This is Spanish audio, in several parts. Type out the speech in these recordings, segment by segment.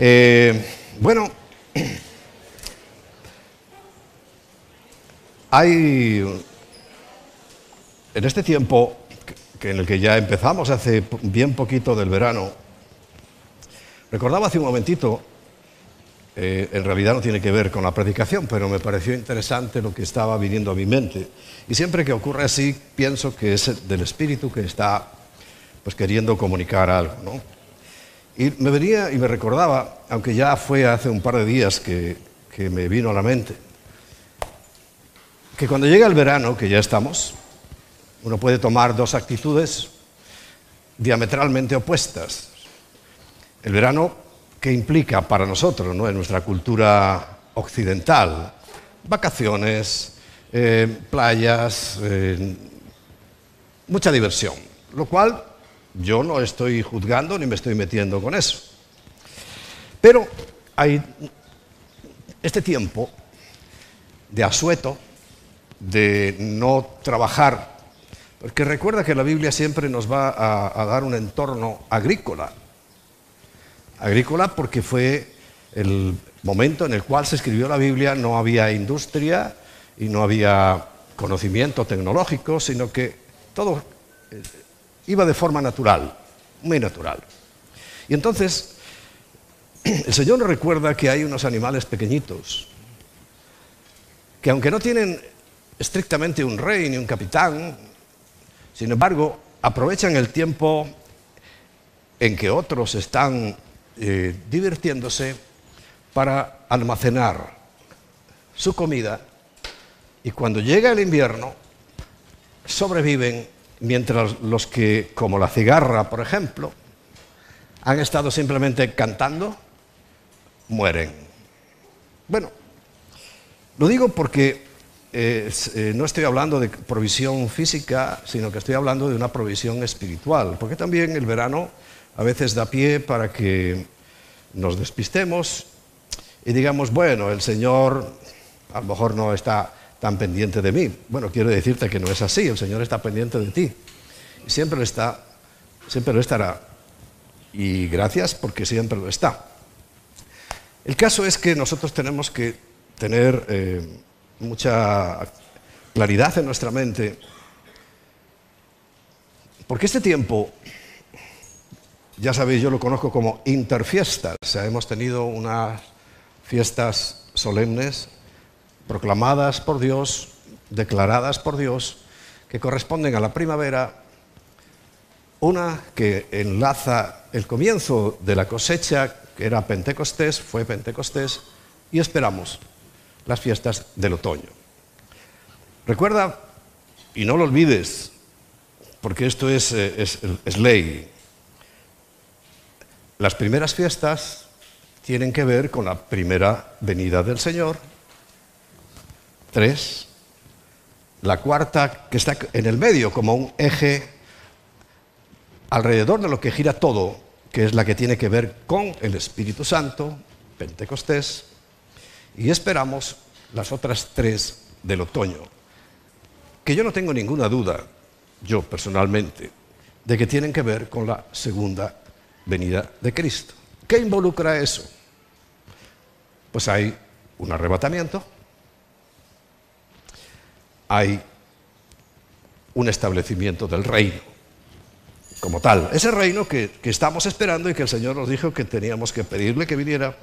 Eh, bueno, hay en este tiempo que en el que ya empezamos hace bien poquito del verano, recordaba hace un momentito, eh, en realidad no tiene que ver con la predicación, pero me pareció interesante lo que estaba viniendo a mi mente. Y siempre que ocurre así, pienso que es del Espíritu que está pues, queriendo comunicar algo. ¿no? Y me venía y me recordaba, aunque ya fue hace un par de días que, que me vino a la mente, que cuando llega el verano, que ya estamos, uno puede tomar dos actitudes diametralmente opuestas. El verano, ¿qué implica para nosotros, ¿no? en nuestra cultura occidental? Vacaciones, eh, playas, eh, mucha diversión, lo cual yo no estoy juzgando ni me estoy metiendo con eso. Pero hay este tiempo de asueto, de no trabajar porque recuerda que la Biblia siempre nos va a, dar un entorno agrícola. Agrícola porque fue el momento en el cual se escribió la Biblia, no había industria y no había conocimiento tecnológico, sino que todo eh, iba de forma natural, muy natural. Y entonces, el Señor recuerda que hay unos animales pequeñitos, que aunque no tienen estrictamente un rey ni un capitán, sin embargo, aprovechan el tiempo en que otros están eh, divirtiéndose para almacenar su comida y cuando llega el invierno sobreviven mientras los que, como la cigarra, por ejemplo, han estado simplemente cantando, mueren. Bueno, lo digo porque eh, no estoy hablando de provisión física, sino que estoy hablando de una provisión espiritual, porque también el verano a veces da pie para que nos despistemos y digamos, bueno, el Señor a lo mejor no está tan pendiente de mí. Bueno, quiero decirte que no es así, el Señor está pendiente de ti. Y siempre lo está, siempre lo estará. Y gracias porque siempre lo está. El caso es que nosotros tenemos que tener eh, mucha claridad en nuestra mente, porque este tiempo, ya sabéis, yo lo conozco como interfiestas, o sea, hemos tenido unas fiestas solemnes proclamadas por Dios, declaradas por Dios, que corresponden a la primavera, una que enlaza el comienzo de la cosecha, que era Pentecostés, fue Pentecostés, y esperamos las fiestas del otoño. Recuerda, y no lo olvides, porque esto es, eh, ley, las primeras fiestas tienen que ver con la primera venida del Señor. Tres. La cuarta, que está en el medio, como un eje alrededor de lo que gira todo, que es la que tiene que ver con el Espíritu Santo, Pentecostés. Y esperamos las otras tres del otoño, que yo no tengo ninguna duda, yo personalmente, de que tienen que ver con la segunda venida de Cristo. ¿Qué involucra eso? Pues hay un arrebatamiento, hay un establecimiento del reino como tal. Ese reino que, estamos esperando y que el Señor nos dijo que teníamos que pedirle que viniera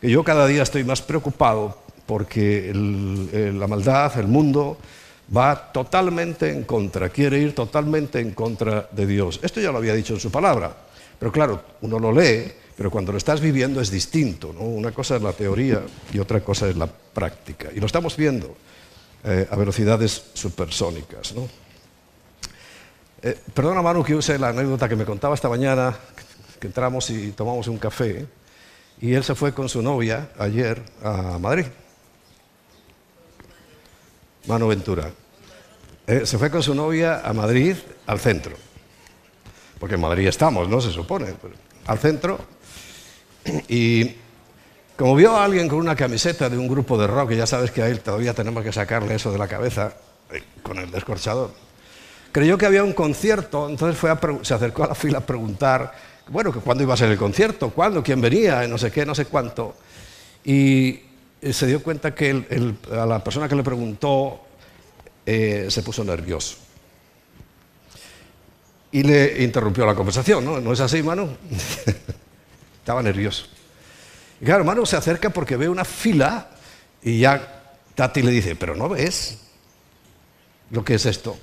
que yo cada día estoy más preocupado porque la maldad, el mundo, va totalmente en contra, quiere ir totalmente en contra de Dios. Esto ya lo había dicho en su palabra, pero claro, uno lo lee, pero cuando lo estás viviendo es distinto. ¿no? Una cosa es la teoría y otra cosa es la práctica. Y lo estamos viendo eh, a velocidades supersónicas. ¿no? Eh, perdona, Manu, que use la anécdota que me contaba esta mañana, que entramos y tomamos un café. Y él se fue con su novia ayer a Madrid. Mano Ventura. Eh, se fue con su novia a Madrid, al centro. Porque en Madrid estamos, ¿no? Se supone. Al centro. Y como vio a alguien con una camiseta de un grupo de rock, y ya sabes que a él todavía tenemos que sacarle eso de la cabeza, eh, con el descorchador, creyó que había un concierto, entonces fue se acercó a la fila a preguntar bueno, cuándo iba a ser el concierto, cuándo, quién venía, no sé qué, no sé cuánto. Y se dio cuenta que a la persona que le preguntó eh, se puso nervioso. Y le interrumpió la conversación, ¿no? ¿No es así, Manu? Estaba nervioso. Y claro, Manu se acerca porque ve una fila y ya Tati le dice, pero ¿no ves lo que es esto?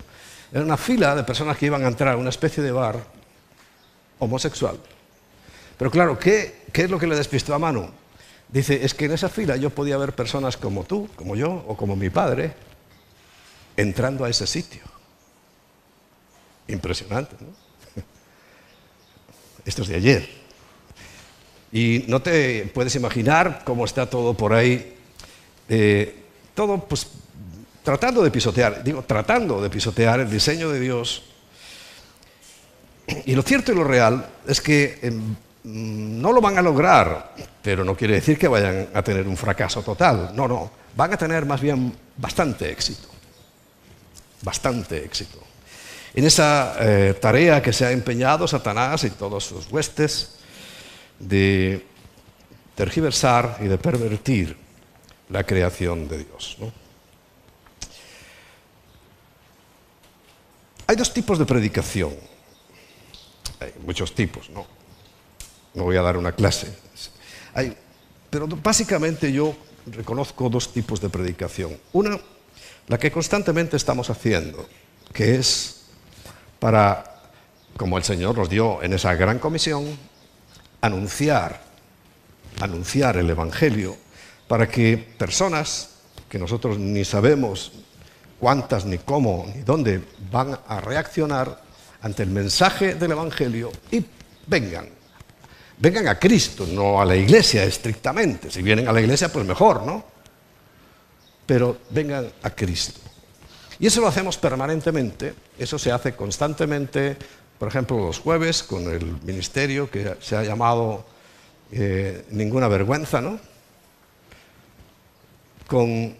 Era una fila de personas que iban a entrar a una especie de bar homosexual. Pero claro, ¿qué, qué es lo que le despistó a Manu? Dice, es que en esa fila yo podía ver personas como tú, como yo, o como mi padre, entrando a ese sitio. Impresionante, ¿no? Esto es de ayer. Y no te puedes imaginar cómo está todo por ahí, eh, todo pues tratando de pisotear, digo, tratando de pisotear el diseño de Dios. Y lo cierto y lo real es que em, no lo van a lograr, pero no quiere decir que vayan a tener un fracaso total. No, no, van a tener más bien bastante éxito. Bastante éxito. En esa eh, tarea que se ha empeñado Satanás y todos sus huestes de tergiversar y de pervertir la creación de Dios. Hay dos tipos de predicación. Hay muchos tipos, ¿no? No voy a dar una clase. pero básicamente yo reconozco dos tipos de predicación. Una, la que constantemente estamos haciendo, que es para, como el Señor nos dio en esa gran comisión, anunciar, anunciar el Evangelio para que personas que nosotros ni sabemos cuántas, ni cómo, ni dónde van a reaccionar ante el mensaje del Evangelio y vengan. Vengan a Cristo, no a la iglesia estrictamente. Si vienen a la iglesia, pues mejor, ¿no? Pero vengan a Cristo. Y eso lo hacemos permanentemente, eso se hace constantemente por ejemplo, los jueves con el ministerio que se ha llamado eh, Ninguna Vergüenza, ¿no? Con,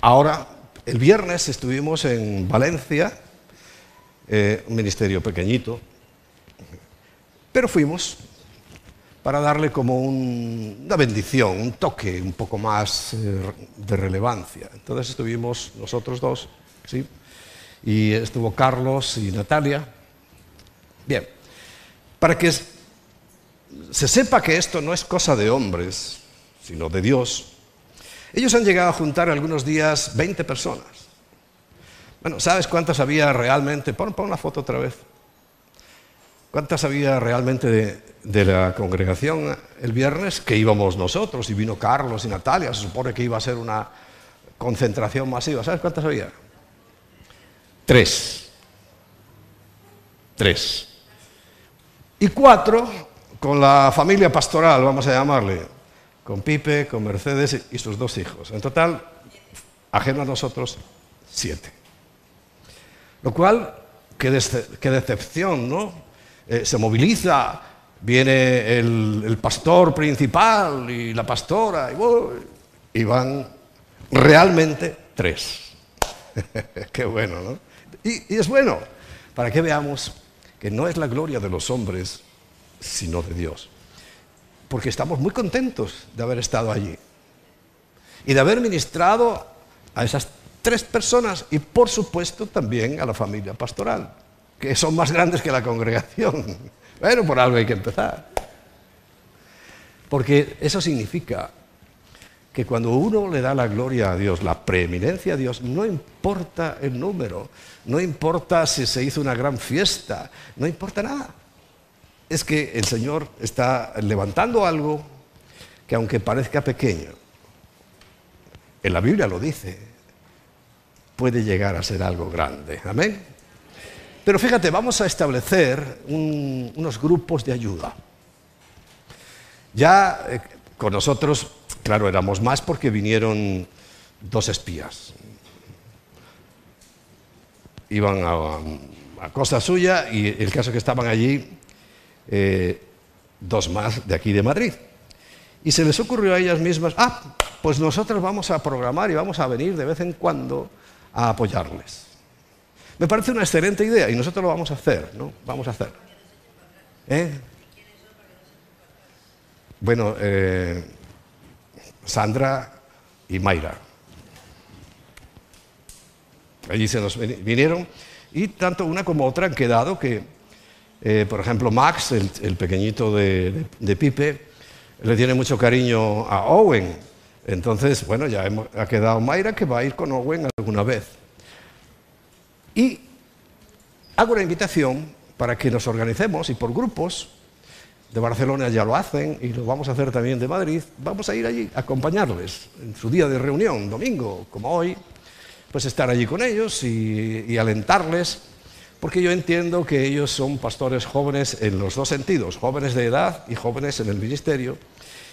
ahora, el viernes estuvimos en Valencia, eh, un ministerio pequeñito, pero fuimos para darle como una bendición, un toque un poco más eh, de relevancia. Entonces estuvimos nosotros dos, ¿sí? Y estuvo Carlos y Natalia, Bien, para que se sepa que esto no es cosa de hombres, sino de Dios, ellos han llegado a juntar algunos días 20 personas. Bueno, ¿sabes cuántas había realmente? Pon, la foto otra vez. ¿Cuántas había realmente de, de, la congregación el viernes? Que íbamos nosotros y vino Carlos y Natalia. Se supone que iba a ser una concentración masiva. ¿Sabes cuántas había? Tres. Tres. Y cuatro con la familia pastoral, vamos a llamarle, con Pipe, con Mercedes y sus dos hijos. En total, ajeno a nosotros, siete. Lo cual, qué, decepción, ¿no? Eh, se moviliza, viene el, pastor principal y la pastora, y, van realmente tres. qué bueno, ¿no? Y es bueno, para que veamos que no es la gloria de los hombres, sino de Dios. Porque estamos muy contentos de haber estado allí y de haber ministrado a esas tres personas y por supuesto también a la familia pastoral, que son más grandes que la congregación. Bueno, por algo hay que empezar. Porque eso significa que cuando uno le da la gloria a Dios, la preeminencia a Dios, no importa el número, no importa si se hizo una gran fiesta, no importa nada. Es que el Señor está levantando algo que aunque parezca pequeño, en la Biblia lo dice, puede llegar a ser algo grande. Amén. Pero fíjate, vamos a establecer unos grupos de ayuda. Ya eh, con nosotros Claro, éramos más porque vinieron dos espías. Iban a, cosa suya y el caso que estaban allí, eh, dos más de aquí de Madrid. Y se les ocurrió a ellas mismas, ah, pues nosotros vamos a programar y vamos a venir de vez en cuando a apoyarles. Me parece una excelente idea y nosotros lo vamos a hacer, ¿no? Vamos a hacer. ¿Eh? bueno, eh, Sandra y Mayra. Allí se nos vinieron y tanto una como otra han quedado que, eh, por ejemplo, Max, el, pequeñito de, Pipe, le tiene mucho cariño a Owen. Entonces, bueno, ya ha quedado Mayra que va a ir con Owen alguna vez. Y hago una invitación para que nos organicemos y por grupos, de Barcelona ya lo hacen y lo vamos a hacer también de Madrid, vamos a ir allí a acompañarles en su día de reunión, domingo, como hoy, pues estar allí con ellos y, alentarles, porque yo entiendo que ellos son pastores jóvenes en los dos sentidos, jóvenes de edad y jóvenes en el ministerio.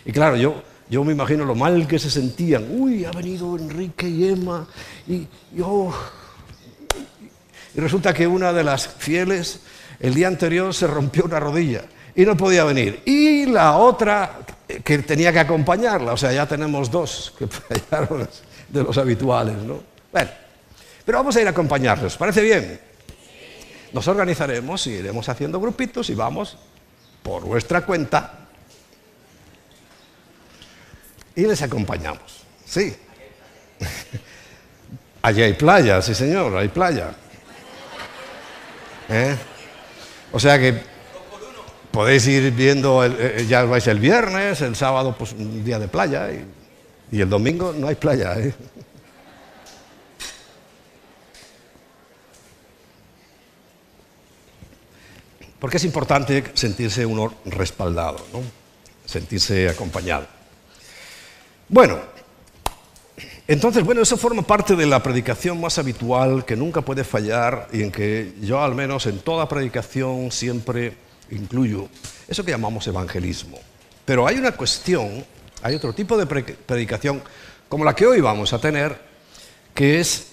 Y claro, yo, yo me imagino lo mal que se sentían. Uy, ha venido Enrique y Emma y yo... Y resulta que una de las fieles el día anterior se rompió una rodilla y no podía venir. Y la otra que tenía que acompañarla, o sea, ya tenemos dos que fallaron de los habituales, ¿no? Bueno, pero vamos a ir a acompañarlos, ¿parece bien? Nos organizaremos y iremos haciendo grupitos y vamos por nuestra cuenta y les acompañamos. Sí. Allí hay playa, sí señor, hay playa. ¿Eh? O sea que podéis ir viendo, eh, ya vais el viernes, el sábado pues un día de playa y, y el domingo no hay playa. ¿eh? Porque es importante sentirse uno respaldado, ¿no? sentirse acompañado. Bueno, entonces, bueno, eso forma parte de la predicación más habitual que nunca puede fallar y en que yo al menos en toda predicación siempre incluyo eso que llamamos evangelismo. Pero hay una cuestión, hay otro tipo de predicación como la que hoy vamos a tener, que es,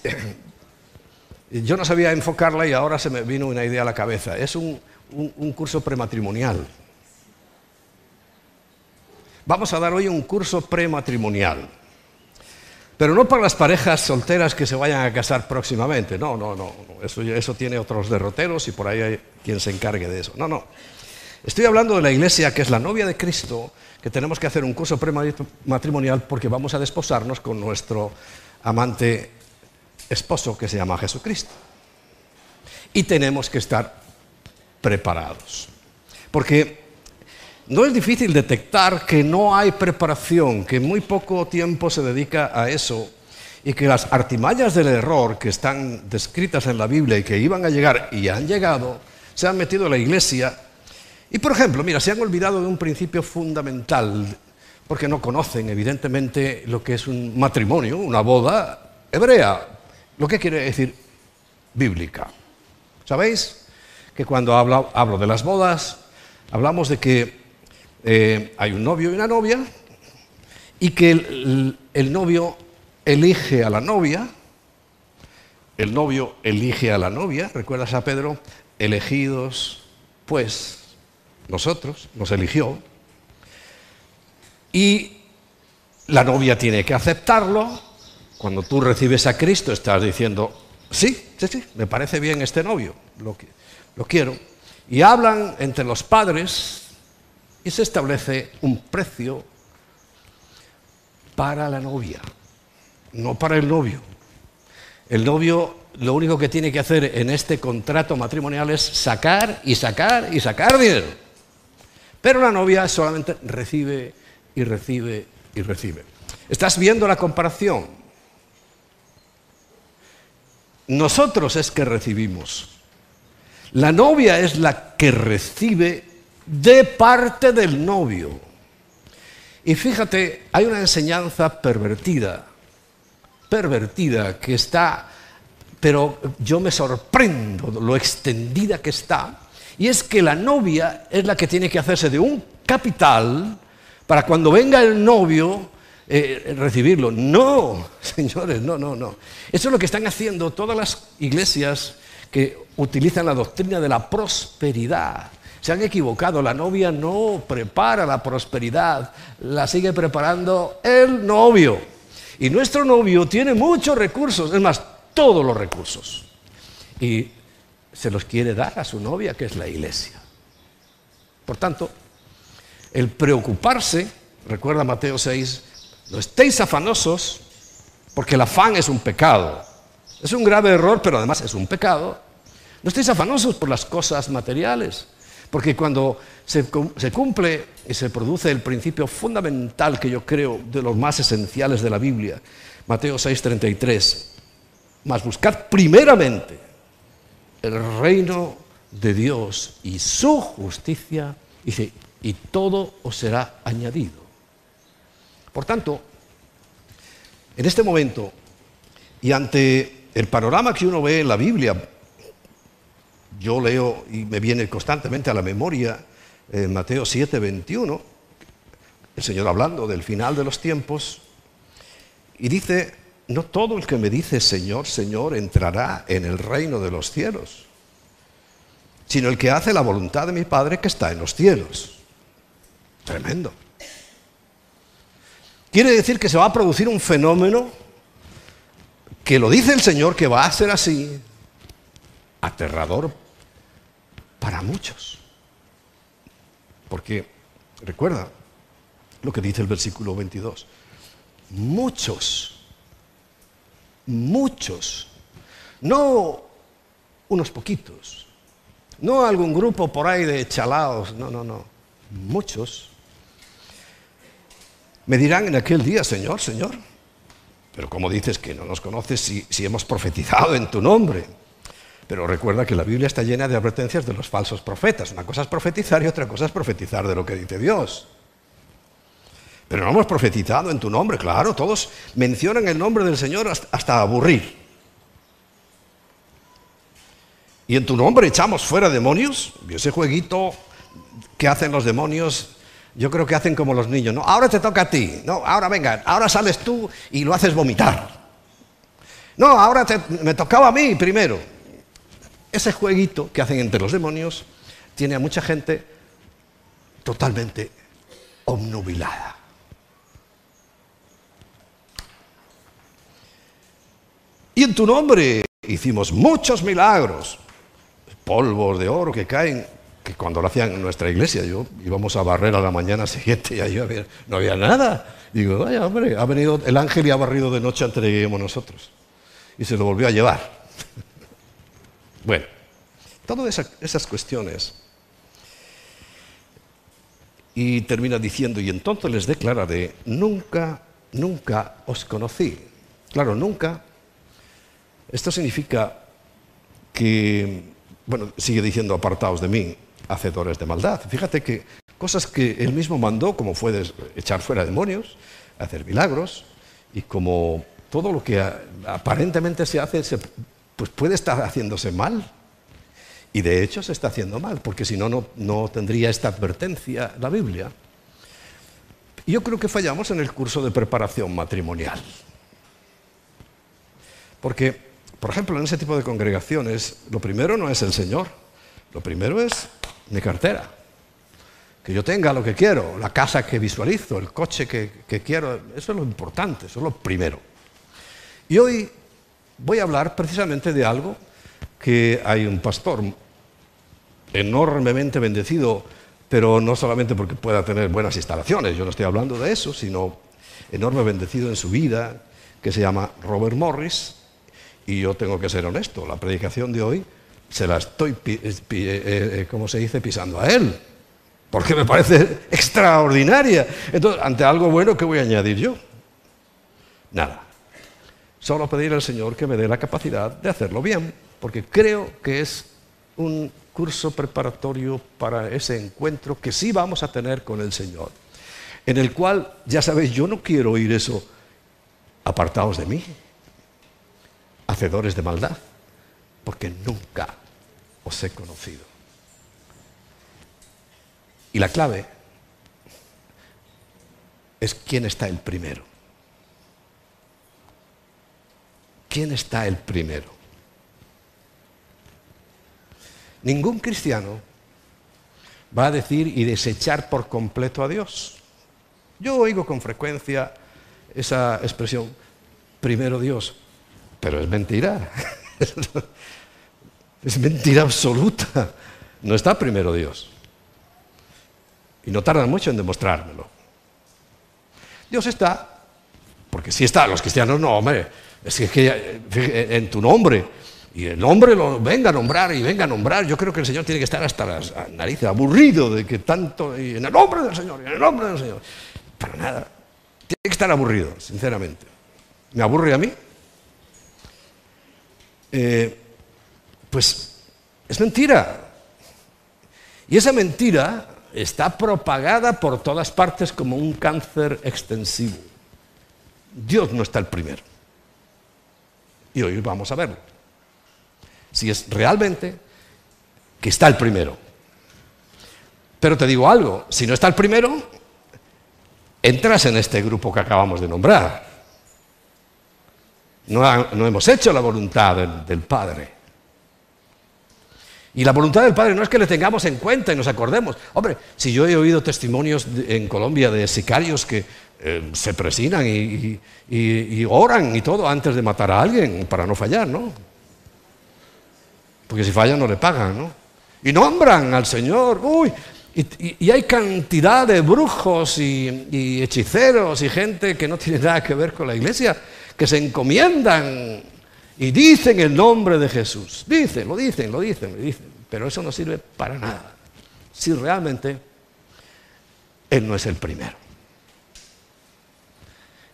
yo no sabía enfocarla y ahora se me vino una idea a la cabeza, es un, un curso prematrimonial. Vamos a dar hoy un curso prematrimonial. Pero no para las parejas solteras que se vayan a casar próximamente. No, no, no. Eso, eso tiene otros derroteros y por ahí hay quien se encargue de eso. No, no. Estoy hablando de la iglesia que es la novia de Cristo, que tenemos que hacer un curso prematrimonial porque vamos a desposarnos con nuestro amante esposo que se llama Jesucristo. Y tenemos que estar preparados. Porque no es difícil detectar que no hay preparación, que muy poco tiempo se dedica a eso y que las artimañas del error que están descritas en la Biblia y que iban a llegar y han llegado, se han metido en la iglesia. Y por ejemplo, mira, se han olvidado de un principio fundamental, porque no conocen evidentemente lo que es un matrimonio, una boda hebrea, lo que quiere decir bíblica. ¿Sabéis? Que cuando hablo, hablo de las bodas, hablamos de que eh, hay un novio y una novia, y que el, novio elige a la novia, el novio elige a la novia, ¿recuerdas a Pedro? Elegidos, pues, nosotros, nos eligió, y la novia tiene que aceptarlo. Cuando tú recibes a Cristo estás diciendo, sí, sí, sí, me parece bien este novio, lo, lo quiero. Y hablan entre los padres y se establece un precio para la novia, no para el novio. El novio lo único que tiene que hacer en este contrato matrimonial es sacar y sacar y sacar dinero. Pero la novia solamente recibe y recibe y recibe. ¿Estás viendo la comparación? Nosotros es que recibimos. La novia es la que recibe de parte del novio. Y fíjate, hay una enseñanza pervertida, pervertida, que está, pero yo me sorprendo lo extendida que está, y es que la novia es la que tiene que hacerse de un capital para cuando venga el novio eh, recibirlo. No, señores, no, no, no. Eso es lo que están haciendo todas las iglesias que utilizan la doctrina de la prosperidad. Se han equivocado, la novia no prepara la prosperidad, la sigue preparando el novio. Y nuestro novio tiene muchos recursos, es más, todos los recursos. Y se los quiere dar a su novia, que es la iglesia. Por tanto, el preocuparse, recuerda Mateo 6, no estéis afanosos, porque el afán es un pecado. Es un grave error, pero además es un pecado. No estéis afanosos por las cosas materiales, porque cuando se, cumple y se produce el principio fundamental que yo creo de los más esenciales de la Biblia, Mateo 6:33, mas buscad primeramente el reino de Dios y su justicia, dice, y todo os será añadido. Por tanto, en este momento, y ante el panorama que uno ve en la Biblia, yo leo y me viene constantemente a la memoria en Mateo 7, 21, el Señor hablando del final de los tiempos, y dice, no todo el que me dice Señor, Señor entrará en el reino de los cielos, sino el que hace la voluntad de mi Padre que está en los cielos. Tremendo. Quiere decir que se va a producir un fenómeno que lo dice el Señor que va a ser así, aterrador para muchos. Porque, recuerda lo que dice el versículo 22, muchos, muchos, no unos poquitos, no algún grupo por ahí de chalaos, no, no, no, muchos me dirán en aquel día, Señor, Señor, pero ¿cómo dices que no nos conoces si, hemos profetizado en tu nombre? Pero recuerda que la Biblia está llena de advertencias de los falsos profetas. Una cosa es profetizar y otra cosa es profetizar de lo que dice Dios. Pero no hemos profetizado en tu nombre, claro, todos mencionan el nombre del Señor hasta, hasta aburrir. Y en tu nombre echamos fuera demonios. Y ese jueguito que hacen los demonios yo creo que hacen como los niños, ¿no? Ahora te toca a ti, no, ahora venga, ahora sales tú y lo haces vomitar. No, ahora me tocaba a mí primero. Ese jueguito que hacen entre los demonios tiene a mucha gente totalmente obnubilada. Y en tu nombre hicimos muchos milagros, polvos de oro que caen que cuando lo hacían en nuestra iglesia, yo íbamos a barrer a la mañana siguiente y ahí no había nada. Digo, vaya hombre, ha venido el ángel y ha barrido de noche antes de que lleguemos nosotros. Y se lo volvió a llevar. bueno, todas esas, cuestiones. Y termina diciendo, y entonces les declararé, nunca, nunca os conocí. Claro, nunca. Esto significa que, bueno, sigue diciendo apartaos de mí, hacedores de maldad. Fíjate que cosas que él mismo mandó, como fue echar fuera demonios, hacer milagros, y como todo lo que aparentemente se hace, pues puede estar haciéndose mal. Y de hecho se está haciendo mal, porque si no, no tendría esta advertencia la Biblia. Yo creo que fallamos en el curso de preparación matrimonial. Porque, por ejemplo, en ese tipo de congregaciones, lo primero no es el Señor, lo primero es mi cartera. Que yo tenga lo que quiero, la casa que visualizo, el coche que, quiero, eso es lo importante, eso es lo primero. Y hoy voy a hablar precisamente de algo que hay un pastor enormemente bendecido, pero no solamente porque pueda tener buenas instalaciones, yo no estoy hablando de eso, sino enorme bendecido en su vida, que se llama Robert Morris, y yo tengo que ser honesto, la predicación de hoy se la estoy, eh, eh, como se dice?, pisando a él. Porque me parece extraordinaria. Entonces, ante algo bueno, ¿qué voy a añadir yo? Nada. Solo pedir al Señor que me dé la capacidad de hacerlo bien, porque creo que es un curso preparatorio para ese encuentro que sí vamos a tener con el Señor, en el cual, ya sabéis, yo no quiero oír eso, apartados de mí, hacedores de maldad porque nunca os he conocido. Y la clave es quién está el primero. ¿Quién está el primero? Ningún cristiano va a decir y desechar por completo a Dios. Yo oigo con frecuencia esa expresión, primero Dios, pero es mentira. Es mentira absoluta. No está primero Dios. Y no tardan mucho en demostrármelo. Dios está, porque si está, los cristianos no, hombre, es que, en tu nombre, y el nombre lo venga a nombrar y venga a nombrar, yo creo que el Señor tiene que estar hasta las narices, aburrido de que tanto, y en el nombre del Señor, en el nombre del Señor. Para nada. Tiene que estar aburrido, sinceramente. ¿Me aburre a mí? Eh, pues es mentira. Y esa mentira está propagada por todas partes como un cáncer extensivo. Dios no está el primero. Y hoy vamos a verlo. Si es realmente que está el primero. Pero te digo algo, si no está el primero, entras en este grupo que acabamos de nombrar. No, hemos hecho la voluntad del Padre. Y la voluntad del Padre no es que le tengamos en cuenta y nos acordemos. Hombre, si yo he oído testimonios en Colombia de sicarios que eh, se presinan y, oran y todo antes de matar a alguien para no fallar, ¿no? Porque si fallan no le pagan, ¿no? Y nombran al Señor, uy, y, hay cantidad de brujos y hechiceros y gente que no tiene nada que ver con la iglesia, que se encomiendan y dicen el nombre de Jesús. Dicen, lo dicen, lo dicen, lo dicen. Pero eso no sirve para nada. Si realmente Él no es el primero.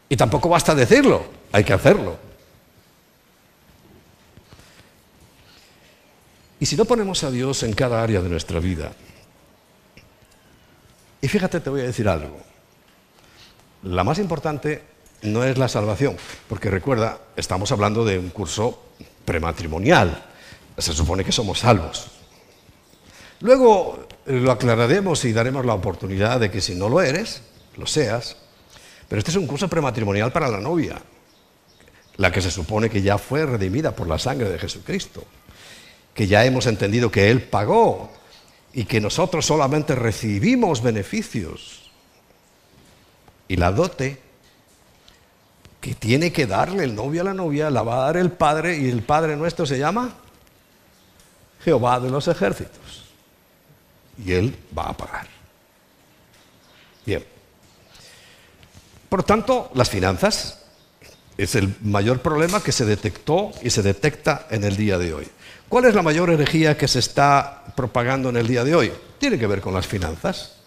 Y tampoco basta decirlo, hay que hacerlo. Y si no ponemos a Dios en cada área de nuestra vida, y fíjate, te voy a decir algo, la más importante no es la salvación, porque recuerda, estamos hablando de un curso prematrimonial, se supone que somos salvos. Luego eh, lo aclararemos y daremos la oportunidad de que si no lo eres, lo seas, pero este es un curso prematrimonial para la novia, la que se supone que ya fue redimida por la sangre de Jesucristo, que ya hemos entendido que Él pagó y que nosotros solamente recibimos beneficios. Y la dote que tiene que darle el novio a la novia, la va a dar el Padre y el Padre nuestro se llama Jehová de los ejércitos. Y Él va a pagar. Bien. Por tanto, las finanzas es el mayor problema que se detectó y se detecta en el día de hoy. ¿Cuál es la mayor herejía que se está propagando en el día de hoy? Tiene que ver con las finanzas.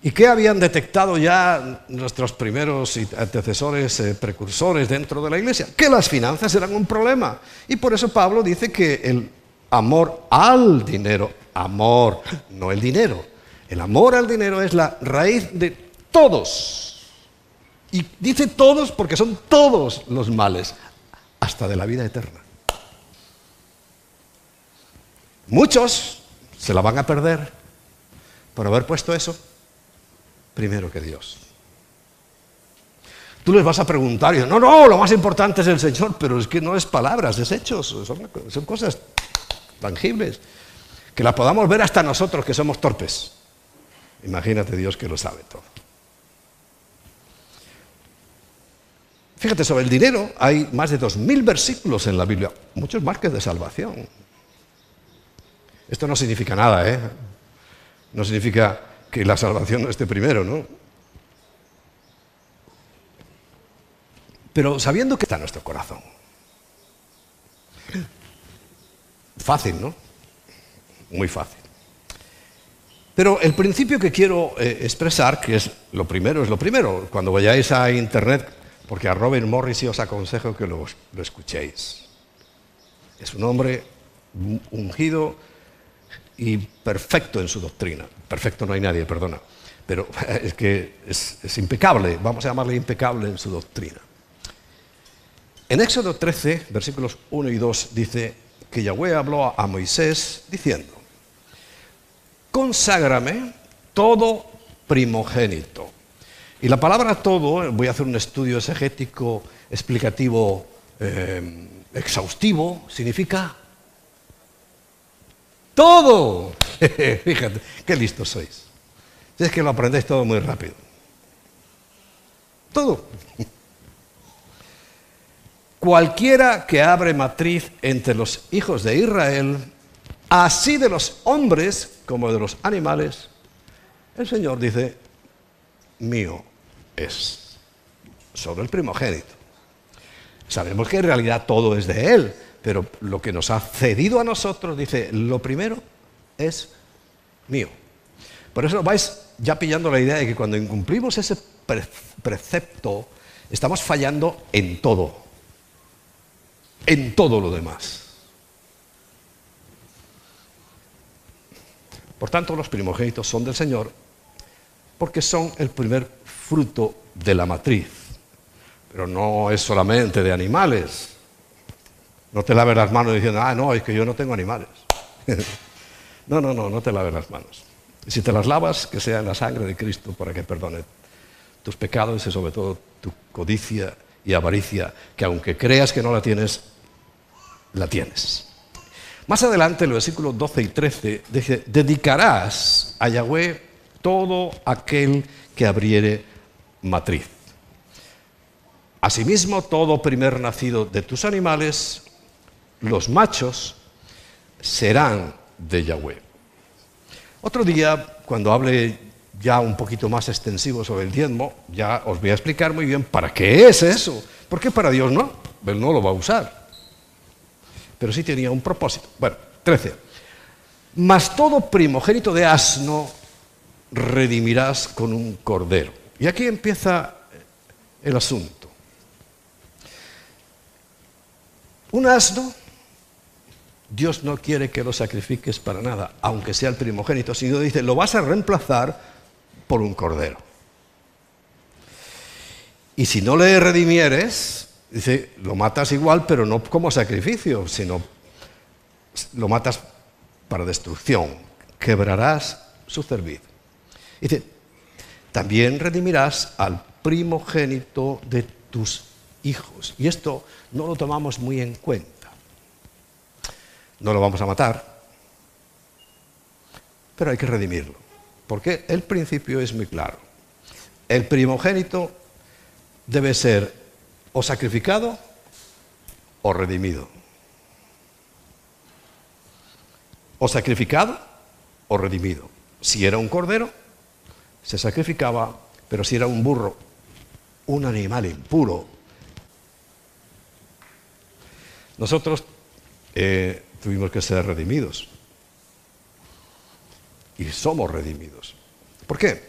¿Y qué habían detectado ya nuestros primeros antecesores, eh, precursores dentro de la iglesia? Que las finanzas eran un problema. Y por eso Pablo dice que el amor al dinero, amor, no el dinero, el amor al dinero es la raíz de todos. Y dice todos porque son todos los males, hasta de la vida eterna. Muchos se la van a perder por haber puesto eso primero que Dios. Tú les vas a preguntar y no, no, lo más importante es el Señor, pero es que no es palabras, es hechos, son, cosas tangibles, que las podamos ver hasta nosotros que somos torpes. Imagínate Dios que lo sabe todo. Fíjate, sobre el dinero hay más de dos mil versículos en la Biblia, muchos marques de salvación. Esto no significa nada, ¿eh? No significa que la salvación no esté primero, ¿no? Pero sabiendo que está en nuestro corazón. Fácil, ¿no? Muy fácil. Pero el principio que quiero eh, expresar, que es lo primero, es lo primero. Cuando vayáis a internet, porque a Robin Morris os aconsejo que lo escuchéis. Es un hombre ungido y perfecto en su doctrina. Perfecto no hay nadie, perdona. Pero es que es, impecable, vamos a llamarle impecable en su doctrina. En Éxodo 13, versículos 1 y 2, dice que Yahweh habló a Moisés diciendo, conságrame todo primogénito. Y la palabra todo, voy a hacer un estudio exegético, explicativo, eh, exhaustivo, significa todo. Fíjate, qué listos sois. Es que lo aprendéis todo muy rápido. Todo. Cualquiera que abre matriz entre los hijos de Israel, así de los hombres como de los animales, El Señor dice, mío es, sobre el primogénito. Sabemos que en realidad todo es de Él, pero lo que nos ha cedido a nosotros, dice, lo primero es mío. Por eso vais ya pillando la idea de que cuando incumplimos ese precepto, estamos fallando en todo, en todo lo demás. Por tanto, los primogénitos son del Señor porque son el primer fruto de la matriz. Pero no es solamente de animales. No te laves las manos diciendo, ah, no, es que yo no tengo animales. no, no, no, no te laves las manos. Si te las lavas, que sea en la sangre de Cristo para que perdone tus pecados y sobre todo tu codicia y avaricia, que aunque creas que no la tienes, la tienes. Más adelante, en los versículos 12 y 13, dice, dedicarás a Yahweh todo aquel que abriere matriz. Asimismo, todo primer nacido de tus animales, los machos, serán de Yahweh. Otro día, cuando hable ya un poquito más extensivo sobre el diezmo, ya os voy a explicar muy bien para qué es eso. Porque para Dios no, Él no lo va a usar. Pero sí tenía un propósito. Bueno, 13. Mas todo primogénito de asno redimirás con un cordero. Y aquí empieza el asunto. Un asno Dios no quiere que lo sacrifiques para nada, aunque sea el primogénito, sino dice, lo vas a reemplazar por un cordero. Y si no le redimieres, dice, lo matas igual, pero no como sacrificio, sino lo matas para destrucción, quebrarás su cerviz. Dice, también redimirás al primogénito de tus hijos. Y esto no lo tomamos muy en cuenta. No lo vamos a matar, pero hay que redimirlo. Porque el principio es muy claro. El primogénito debe ser o sacrificado o redimido. O sacrificado o redimido. Si era un cordero, se sacrificaba, pero si era un burro, un animal impuro, nosotros eh, tuvimos que ser redimidos. Y somos redimidos. ¿Por qué?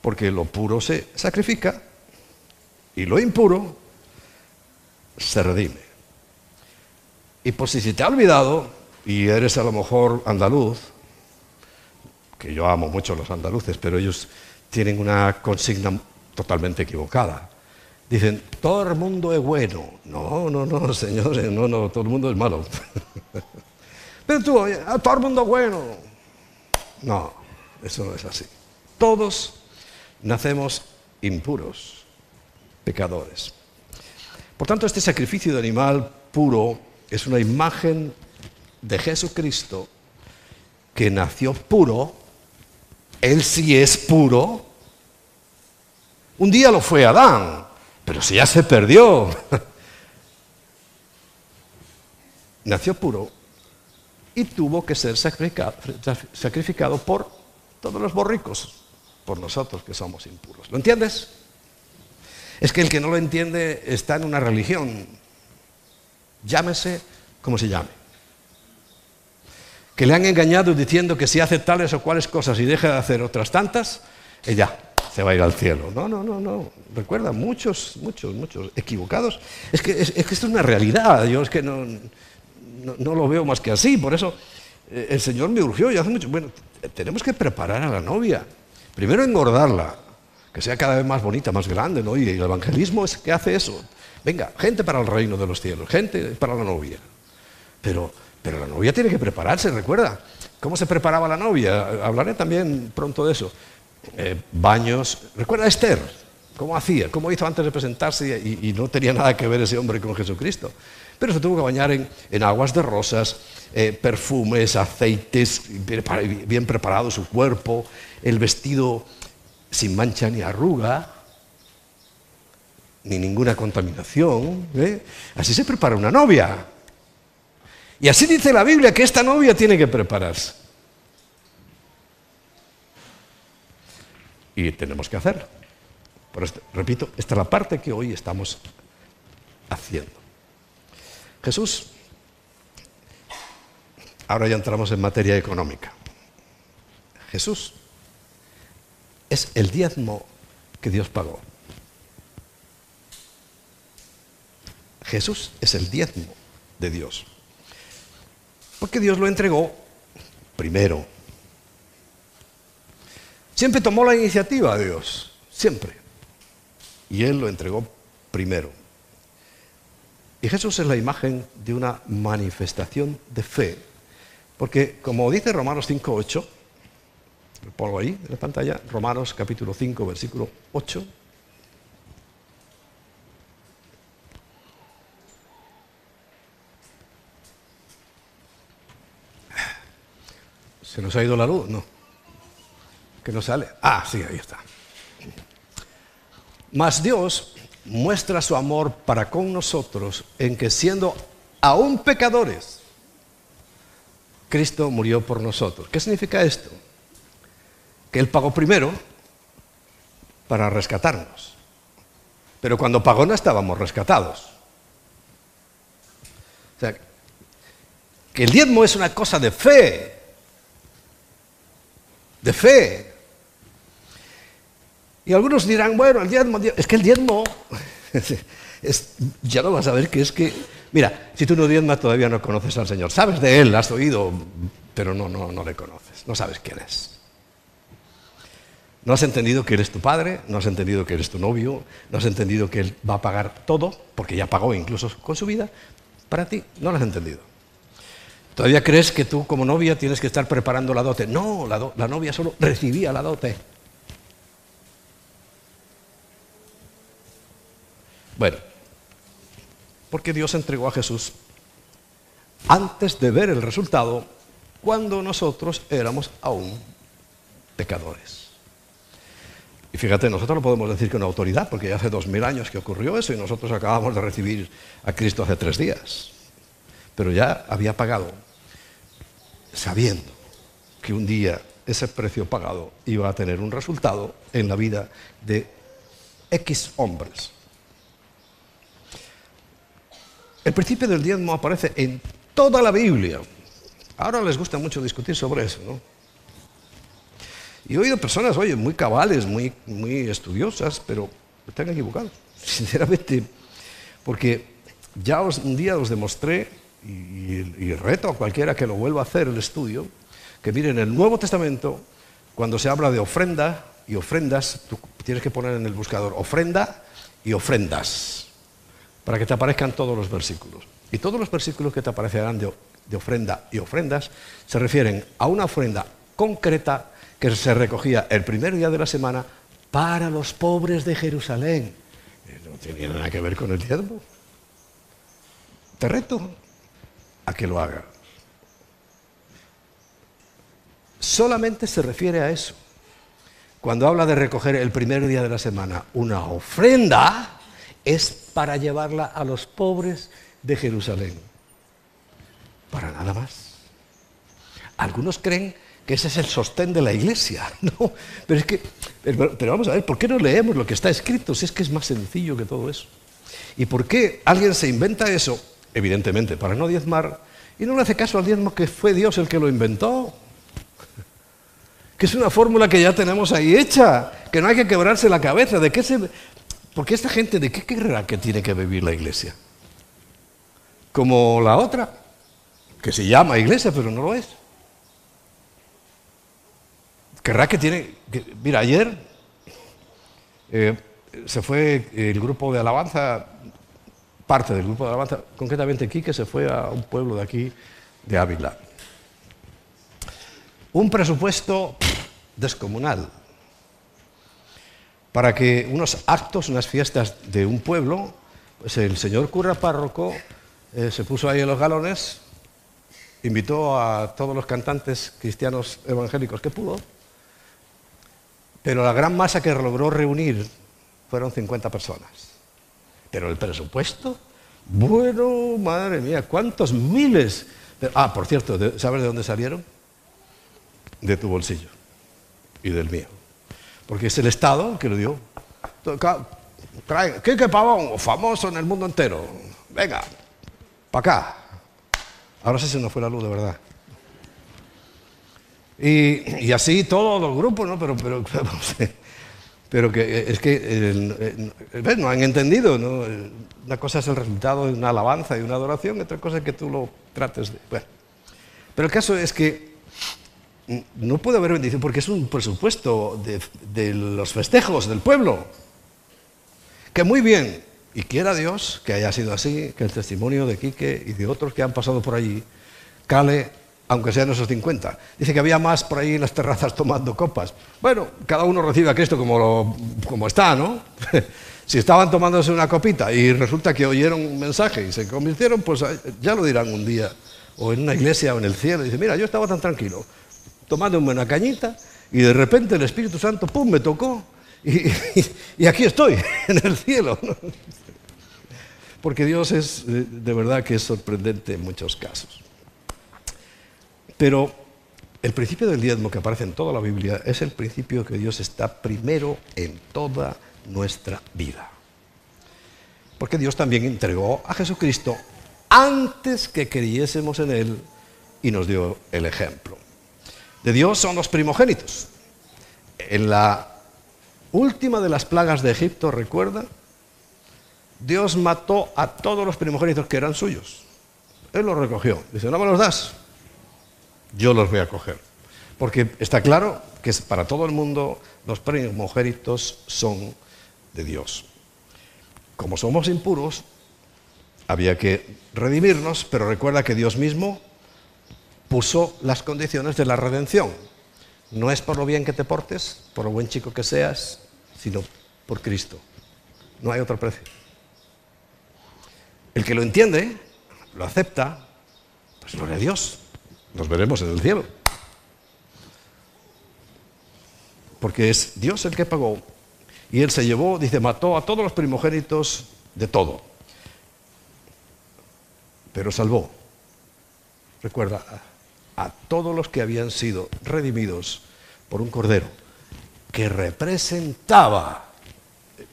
Porque lo puro se sacrifica y lo impuro se redime. Y por si se te ha olvidado, y eres a lo mejor andaluz, que yo amo mucho a los andaluces, pero ellos tienen una consigna totalmente equivocada. Dicen, todo el mundo es bueno. No, no, no, señores, no, no, todo el mundo es malo. Pero tú, ah, todo el mundo bueno. No, eso no es así. Todos nacemos impuros, pecadores. Por tanto, este sacrificio de animal puro es una imagen de Jesucristo que nació puro, Él sí es puro. Un día lo fue Adán, pero si ya se perdió. Nació puro y tuvo que ser sacrificado, por todos los borricos, por nosotros que somos impuros. ¿Lo entiendes? Es que el que no lo entiende está en una religión, llámese como se llame. Que le han engañado diciendo que si hace tales o cuales cosas y deja de hacer otras tantas, ella se va a ir al cielo. No, no, no, no. Recuerda, muchos, muchos, muchos equivocados. Es que, es, que esto es una realidad. Yo es que no, no, lo veo más que así. Por eso eh, el Señor me urgió y hace mucho. Bueno, tenemos que preparar a la novia. Primero engordarla, que sea cada vez más bonita, más grande, ¿no? Y el evangelismo es que hace eso. Venga, gente para el reino de los cielos, gente para la novia. Pero, pero la novia tiene que prepararse, recuerda. ¿Cómo se preparaba la novia? Hablaré también pronto de eso. Eh, baños. ¿Recuerda a Esther? ¿Cómo hacía? ¿Cómo hizo antes de presentarse y, no tenía nada que ver ese hombre con Jesucristo? Pero se tuvo que bañar en, aguas de rosas, eh, perfumes, aceites, bien, preparado su cuerpo, el vestido sin mancha ni arruga, ni ninguna contaminación. ¿eh? Así se prepara una novia. Y así dice la Biblia que esta novia tiene que prepararse. y tenemos que hacerlo. Repito, esta es la parte que hoy estamos haciendo. Jesús, ahora ya entramos en materia económica. Jesús es el diezmo que Dios pagó. Jesús es el diezmo de Dios. Porque Dios lo entregó primero. Siempre tomó la iniciativa Dios, siempre. Y Él lo entregó primero. Y Jesús es la imagen de una manifestación de fe. Porque como dice Romanos 5.8, lo pongo ahí en la pantalla, Romanos capítulo 5, versículo 8. ¿Se nos ha ido la luz? No. ¿Que no sale? Ah, sí, ahí está. Mas Dios muestra su amor para con nosotros en que siendo aún pecadores, Cristo murió por nosotros. ¿Qué significa esto? que Él pagó primero para rescatarnos. Pero cuando pagó no estábamos rescatados. O sea, que el diezmo es una cosa de fe. De fe. Y algunos dirán, bueno, el diezmo, es que el diezmo, es, ya no vas a ver que es que, mira, si tú no diezmas todavía no conoces al Señor. Sabes de Él, has oído, pero no, no, no le conoces, no sabes quién es. No has entendido que Él es tu padre, no has entendido que Él es tu novio, no has entendido que Él va a pagar todo, porque ya pagó incluso con su vida, para ti, no lo has entendido. ¿Todavía crees que tú como novia tienes que estar preparando la dote? No, la, la novia solo recibía la dote. Bueno, porque Dios entregó a Jesús antes de ver el resultado cuando nosotros éramos aún pecadores. Y fíjate, nosotros lo podemos decir con autoridad, porque ya hace dos mil años que ocurrió eso y nosotros acabamos de recibir a Cristo hace tres días. Pero ya había pagado, sabiendo que un día ese precio pagado iba a tener un resultado en la vida de X hombres. El principio del diezmo aparece en toda la Biblia. Ahora les gusta mucho discutir sobre eso, ¿no? Y he oído personas, oye, muy cabales, muy, muy estudiosas, pero están equivocados, sinceramente. Porque ya un día os demostré, y, reto a cualquiera que lo vuelva a hacer el estudio, que miren, en el Nuevo Testamento, cuando se habla de ofrenda y ofrendas, tú tienes que poner en el buscador ofrenda y ofrendas, para que te aparezcan todos los versículos. Y todos los versículos que te aparecerán de ofrenda y ofrendas se refieren a una ofrenda concreta que se recogía el primer día de la semana para los pobres de Jerusalén. Eh, no tenía nada que ver con el diezmo. Te reto a que lo haga. Solamente se refiere a eso. Cuando habla de recoger el primer día de la semana una ofrenda, es para llevarla a los pobres de Jerusalén. Para nada más. Algunos creen que ese es el sostén de la iglesia. No, pero es que, pero, vamos a ver, ¿por qué no leemos lo que está escrito si es que es más sencillo que todo eso? ¿Y por qué alguien se inventa eso? Evidentemente, para no diezmar, y no le hace caso al diezmo que fue Dios el que lo inventó. Que es una fórmula que ya tenemos ahí hecha, que no hay que quebrarse la cabeza. ¿De qué se, porque esta gente, ¿de qué querrá que tiene que vivir la iglesia? Como la otra, que se llama iglesia, pero no lo es. Querrá que tiene... mira, ayer eh, se fue el grupo de alabanza, parte del grupo de alabanza, concretamente Quique se fue a un pueblo de aquí, de Ávila. Un presupuesto descomunal para que unos actos, unas fiestas de un pueblo, pues el señor cura párroco eh, se puso ahí en los galones, invitó a todos los cantantes cristianos evangélicos que pudo, pero la gran masa que logró reunir fueron 50 personas. Pero el presupuesto, bueno, madre mía, ¿cuántos miles? Ah, por cierto, ¿sabes de dónde salieron? De tu bolsillo y del mío. Porque es el Estado el que lo dio. Trae, Pavón, famoso en el mundo entero. Venga, para acá. Ahora sí se nos fue la luz de verdad. Y, así todos los grupos, ¿no? Pero, pero, pero que es que no han entendido, ¿no? Una cosa es el resultado de una alabanza y una adoración, otra cosa es que tú lo trates de... Bueno. Pero el caso es que no puede haber bendición porque es un presupuesto de, los festejos del pueblo. Que muy bien, y quiera Dios que haya sido así, que el testimonio de Quique y de otros que han pasado por allí cale aunque sean esos 50. Dice que había más por ahí en las terrazas tomando copas. Bueno, cada uno recibe a Cristo como, como está, ¿no? si estaban tomándose una copita y resulta que oyeron un mensaje y se convirtieron, pues ya lo dirán un día, o en una iglesia o en el cielo. Dice, mira, yo estaba tan tranquilo, tomándome una cañita y de repente el Espíritu Santo, ¡pum!, me tocó y, aquí estoy, en el cielo. Porque Dios es, de verdad que es sorprendente en muchos casos. Pero el principio del diezmo que aparece en toda la Biblia es el principio que Dios está primero en toda nuestra vida. Porque Dios también entregó a Jesucristo antes que creyésemos en Él y nos dio el ejemplo. De Dios son los primogénitos. En la última de las plagas de Egipto, recuerda, Dios mató a todos los primogénitos que eran suyos. Él los recogió. Dice, no me los das yo los voy a coger. Porque está claro que para todo el mundo los primogénitos son de Dios. Como somos impuros, había que redimirnos, pero recuerda que Dios mismo puso las condiciones de la redención. No es por lo bien que te portes, por lo buen chico que seas, sino por Cristo. No hay otro precio. El que lo entiende, lo acepta, pues gloria a Dios. Nos veremos en el cielo. Porque es Dios el que pagó. Y Él se llevó, dice, mató a todos los primogénitos de todo. Pero salvó, recuerda, a, todos los que habían sido redimidos por un cordero que representaba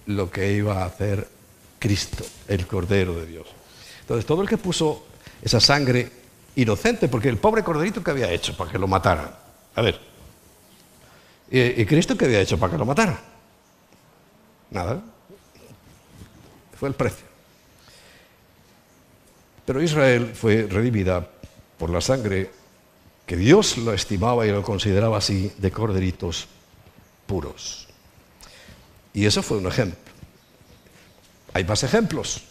lo que iba a hacer Cristo, el Cordero de Dios. Entonces, todo el que puso esa sangre inocente, porque el pobre corderito que había hecho para que lo matara. A ver, ¿y, Cristo qué había hecho para que lo matara? Nada. Fue el precio. Pero Israel fue redimida por la sangre que Dios lo estimaba y lo consideraba así de corderitos puros. Y eso fue un ejemplo. Hay más ejemplos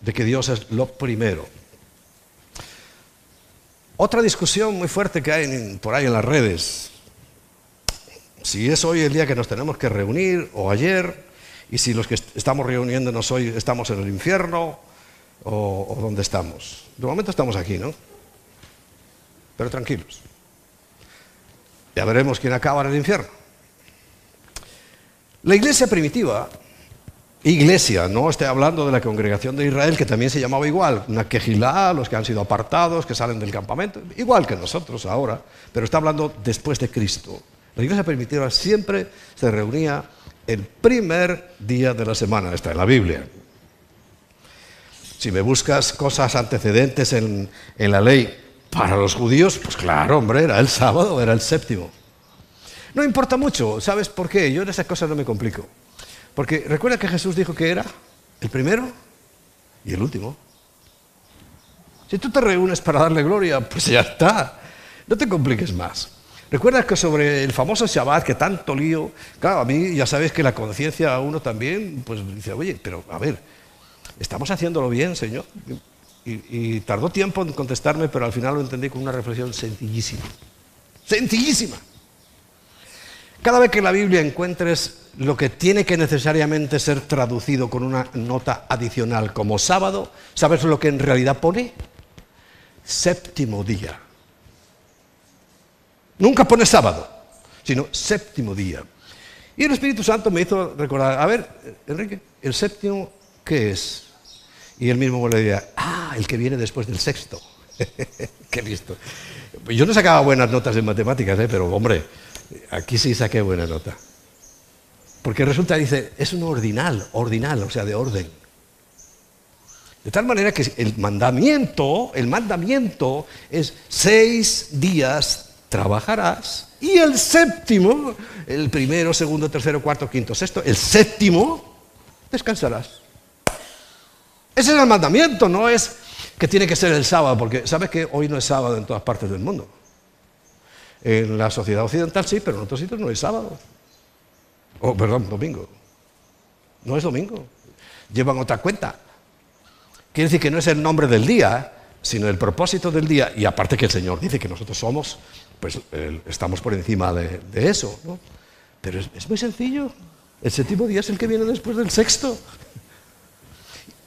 de que Dios es lo primero otra discusión muy fuerte que hay por ahí en las redes, si es hoy el día que nos tenemos que reunir o ayer, y si los que estamos reuniéndonos hoy estamos en el infierno o, dónde estamos. De momento estamos aquí, ¿no? Pero tranquilos. Ya veremos quién acaba en el infierno. La iglesia primitiva Iglesia, no estoy hablando de la congregación de Israel, que también se llamaba igual, una quejilá, los que han sido apartados, que salen del campamento, igual que nosotros ahora, pero está hablando después de Cristo. La iglesia primitiva siempre se reunía el primer día de la semana, está en la Biblia. Si me buscas cosas antecedentes en, en la ley para los judíos, pues claro, hombre, era el sábado, era el séptimo. No importa mucho, ¿sabes por qué? Yo en esas cosas no me complico. Porque recuerda que Jesús dijo que era el primero y el último. Si tú te reúnes para darle gloria, pues ya está. No te compliques más. Recuerda que sobre el famoso Shabbat, que tanto lío, claro, a mí ya sabes que la conciencia a uno también, pues dice, oye, pero a ver, ¿estamos haciéndolo bien, Señor? Y, tardó tiempo en contestarme, pero al final lo entendí con una reflexión sencillísima. Sencillísima. Cada vez que en la Biblia encuentres lo que tiene que necesariamente ser traducido con una nota adicional como sábado, ¿sabes lo que en realidad pone? Séptimo día. Nunca pone sábado, sino séptimo día. Y el Espíritu Santo me hizo recordar, a ver, Enrique, ¿el séptimo qué es? Y él mismo le decía, ah, el que viene después del sexto. qué listo. Yo no sacaba buenas notas en matemáticas, ¿eh? pero hombre, aquí sí saqué buena nota. Porque resulta, dice, es un ordinal, ordinal, o sea, de orden. De tal manera que el mandamiento, el mandamiento es seis días trabajarás y el séptimo, el primero, segundo, tercero, cuarto, quinto, sexto, el séptimo, descansarás. Ese es el mandamiento, no es que tiene que ser el sábado, porque sabes que hoy no es sábado en todas partes del mundo. En la sociedad occidental sí, pero en otros sitios no es sábado. Oh, perdón, domingo. No es domingo. Llevan otra cuenta. Quiere decir que no es el nombre del día, sino el propósito del día. Y aparte que el Señor dice que nosotros somos, pues estamos por encima de, eso. ¿no? Pero es muy sencillo. El séptimo día es el que viene después del sexto.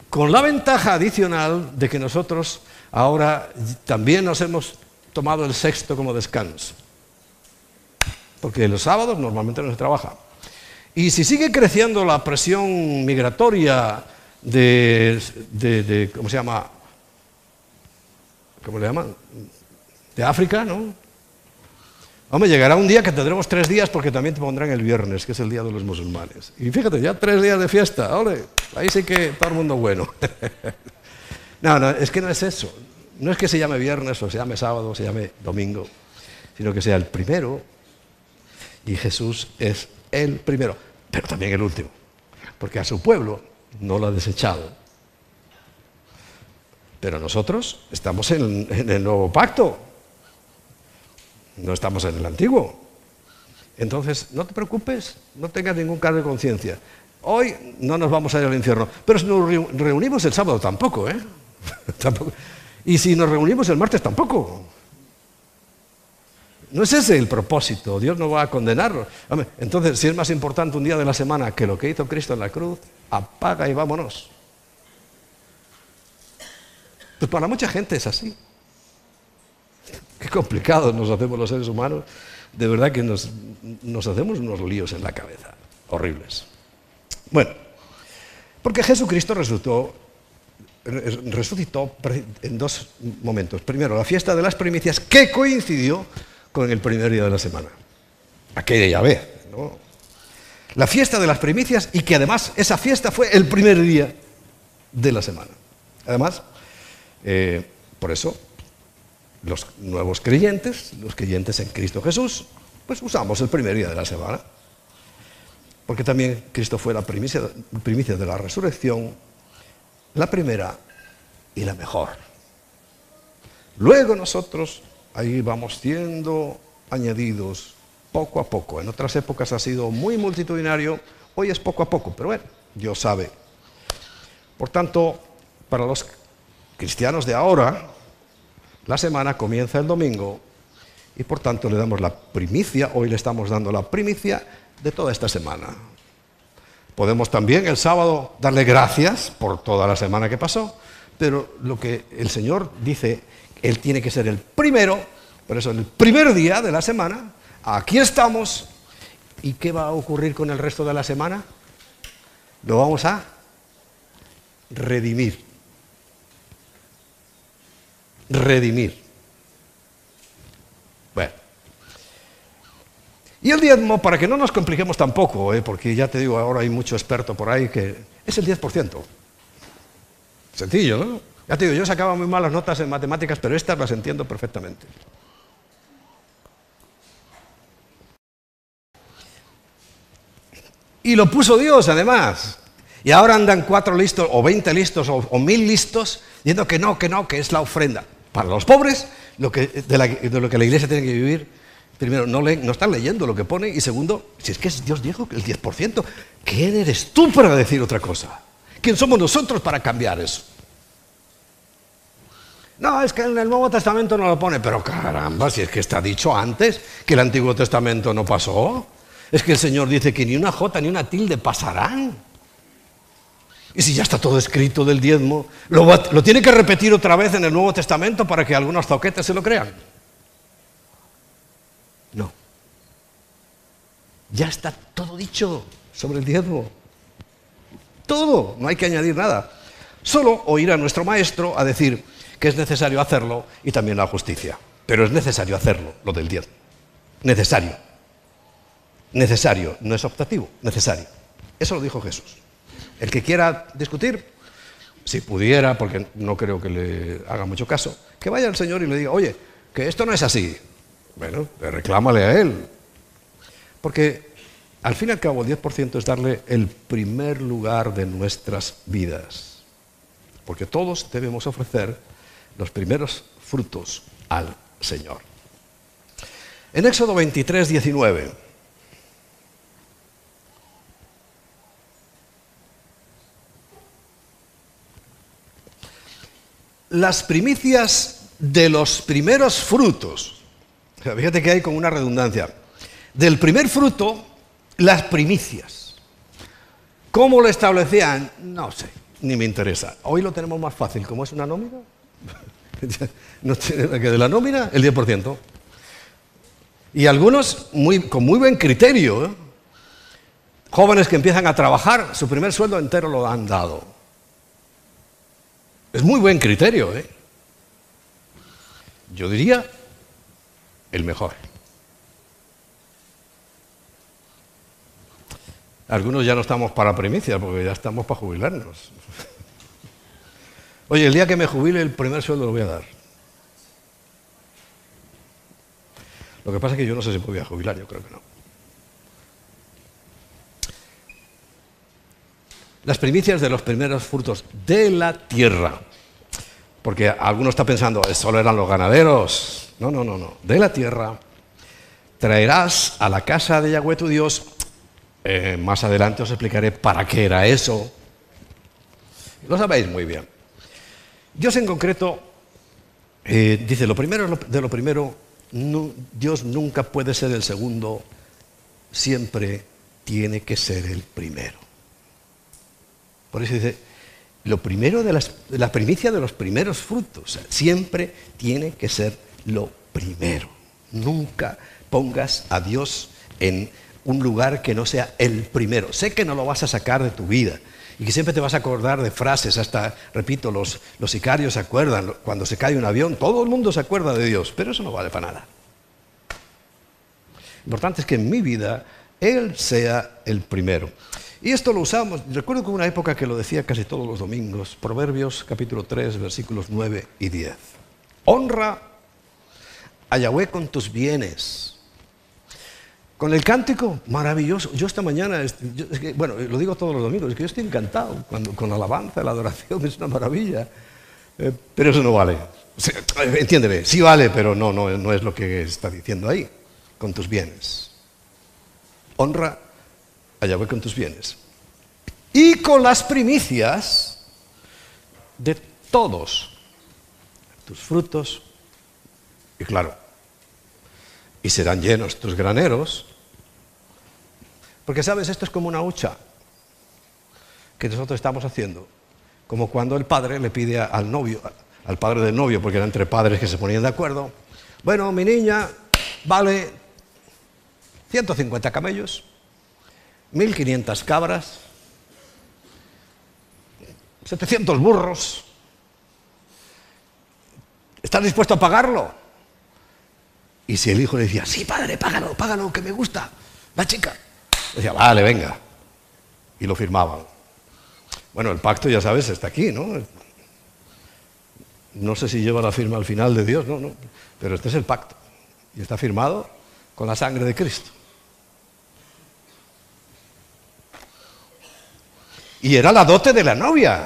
Con la ventaja adicional de que nosotros ahora también nos hemos tomado el sexto como descanso. Porque los sábados normalmente no se trabaja. Y si sigue creciendo la presión migratoria de, ¿cómo se llama? ¿Cómo le llaman? De África, ¿no? Hombre, llegará un día que tendremos tres días porque también te pondrán el viernes, que es el día de los musulmanes. Y fíjate, ya tres días de fiesta, ole, ahí sí que todo el mundo bueno. no, no, es que no es eso. No es que se llame viernes o se llame sábado o se llame domingo, sino que sea el primero y Jesús es el primero pero también el último, porque a su pueblo no lo ha desechado. Pero nosotros estamos en, el nuevo pacto, no estamos en el antiguo. Entonces, no te preocupes, no tengas ningún cargo de conciencia. Hoy no nos vamos a ir al infierno, pero si nos reunimos el sábado tampoco, ¿eh? Y si nos reunimos el martes tampoco. No es ese el propósito, Dios no va a condenarlo. Entonces, si es más importante un día de la semana que lo que hizo Cristo en la cruz, apaga y vámonos. Pues para mucha gente es así. Qué complicado nos hacemos los seres humanos. De verdad que nos, hacemos unos líos en la cabeza, horribles. Bueno, porque Jesucristo resucitó, resucitó en dos momentos. Primero, la fiesta de las primicias, que coincidió con el primer día de la semana. Aquella Yahvé, ¿no? La fiesta de las primicias y que además esa fiesta fue el primer día de la semana. Además, eh, por eso, los nuevos creyentes, los creyentes en Cristo Jesús, pues usamos el primer día de la semana. Porque también Cristo fue la primicia, primicia de la resurrección, la primera y la mejor. Luego nosotros ahí vamos siendo añadidos poco a poco. En otras épocas ha sido muy multitudinario, hoy es poco a poco, pero bueno, Dios sabe. Por tanto, para los cristianos de ahora, la semana comienza el domingo y por tanto le damos la primicia, hoy le estamos dando la primicia de toda esta semana. Podemos también el sábado darle gracias por toda la semana que pasó, pero lo que el Señor dice él tiene que ser el primero, por eso el primer día de la semana, aquí estamos. ¿Y qué va a ocurrir con el resto de la semana? Lo vamos a redimir. Redimir. Bueno. Y el diezmo, para que no nos compliquemos tampoco, ¿eh? porque ya te digo, ahora hay mucho experto por ahí que es el 10%. Sencillo, ¿no? Ya te digo, yo sacaba muy malas notas en matemáticas, pero estas las entiendo perfectamente. Y lo puso Dios, además. Y ahora andan cuatro listos, o veinte listos, o, mil listos, diciendo que no, que no, que es la ofrenda. Para los pobres, lo que, de, lo que la iglesia tiene que vivir, primero, no, no están leyendo lo que pone, y segundo, si es que Dios dijo que el 10%, ¿quién eres tú para decir otra cosa? ¿Quién somos nosotros para cambiar eso? No, es que en el Nuevo Testamento no lo pone, pero caramba, si es que está dicho antes que el Antiguo Testamento no pasó. Es que el Señor dice que ni una jota ni una tilde pasarán. Y si ya está todo escrito del diezmo, ¿lo, tiene que repetir otra vez en el Nuevo Testamento para que algunos zoquetes se lo crean? No. Ya está todo dicho sobre el diezmo. Todo, no hay que añadir nada. Solo oír a nuestro maestro a decir, que es necesario hacerlo y también la justicia. Pero es necesario hacerlo, lo del diezmo. Necesario. necesario, no es optativo, necesario. Eso lo dijo Jesús. El que quiera discutir, si pudiera, porque no creo que le haga mucho caso, que vaya al Señor y le diga, oye, que esto no es así. Bueno, reclámale a Él. Porque al fin y al cabo el 10% es darle el primer lugar de nuestras vidas. Porque todos debemos ofrecer los primeros frutos al Señor. En Éxodo 23, 19. Las primicias de los primeros frutos. Fíjate que hay como una redundancia. Del primer fruto, las primicias. ¿Cómo lo establecían? No sé, ni me interesa. Hoy lo tenemos más fácil. ¿Cómo es una nómina? no tiene que de la nómina, el 10%. Y algunos muy, con muy buen criterio. ¿eh? Jóvenes que empiezan a trabajar, su primer sueldo entero lo han dado. Es muy buen criterio. ¿eh? Yo diría el mejor. Algunos ya no estamos para primicia, porque ya estamos para jubilarnos. Oye, el día que me jubile, el primer sueldo lo voy a dar. Lo que pasa es que yo no sé si podía jubilar, yo creo que no. Las primicias de los primeros frutos de la tierra. Porque alguno está pensando, solo eran los ganaderos. No, no, no, no. De la tierra traerás a la casa de Yahweh tu Dios. Eh, más adelante os explicaré para qué era eso. Lo sabéis muy bien. Dios en concreto eh, dice, lo primero de lo primero, Dios nunca puede ser el segundo, siempre tiene que ser el primero. Por eso dice, lo primero de, la primicia de los primeros frutos, siempre tiene que ser lo primero. Nunca pongas a Dios en un lugar que no sea el primero. Sé que no lo vas a sacar de tu vida, y que siempre te vas a acordar de frases, hasta, repito, los, los sicarios se acuerdan, cuando se cae un avión, todo el mundo se acuerda de Dios, pero eso no vale para nada. Lo importante es que en mi vida Él sea el primero. Y esto lo usamos, recuerdo que una época que lo decía casi todos los domingos, Proverbios capítulo 3, versículos 9 y 10. Honra a Yahweh con tus bienes con el cántico, maravilloso. Yo esta mañana, bueno, lo digo todos los domingos, es que yo estoy encantado cuando, con la alabanza, la adoración, es una maravilla. Eh, pero eso no vale. entiéndeme, sí vale, pero no, no, no es lo que está diciendo ahí, con tus bienes. Honra a Yahweh con tus bienes. Y con las primicias de todos tus frutos. Y claro, y serán llenos tus graneros. Porque sabes, esto es como una hucha que nosotros estamos haciendo. Como cuando el padre le pide al novio, al padre del novio, porque eran entre padres que se ponían de acuerdo, bueno, mi niña vale 150 camellos, 1500 cabras, 700 burros. ¿Estás dispuesto a pagarlo? Y si el hijo le decía, sí, padre, págalo, págalo, que me gusta, la chica. Decía, vale, venga. Y lo firmaban. Bueno, el pacto, ya sabes, está aquí, ¿no? No sé si lleva la firma al final de Dios, no, no. Pero este es el pacto. Y está firmado con la sangre de Cristo. Y era la dote de la novia.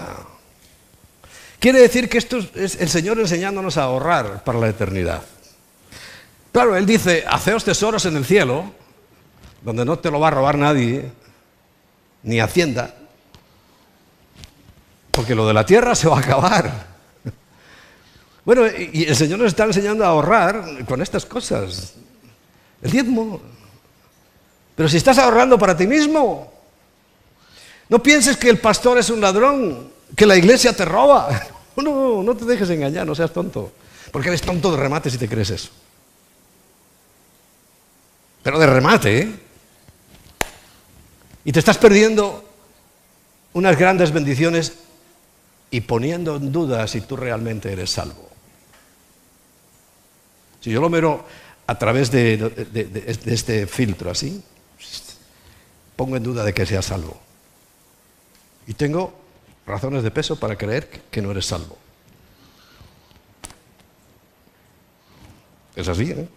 Quiere decir que esto es el Señor enseñándonos a ahorrar para la eternidad. Claro, él dice, haceos tesoros en el cielo, donde no te lo va a robar nadie, ni Hacienda, porque lo de la tierra se va a acabar. Bueno, y el Señor nos está enseñando a ahorrar con estas cosas. El diezmo. Pero si estás ahorrando para ti mismo, no pienses que el pastor es un ladrón, que la iglesia te roba. No, no te dejes engañar, no seas tonto. Porque eres tonto de remate si te crees eso. Pero de remate, ¿eh? Y te estás perdiendo unas grandes bendiciones y poniendo en duda si tú realmente eres salvo. Si yo lo miro a través de, este filtro así, pongo en duda de que seas salvo. Y tengo razones de peso para creer que no eres salvo. Es así, ¿eh?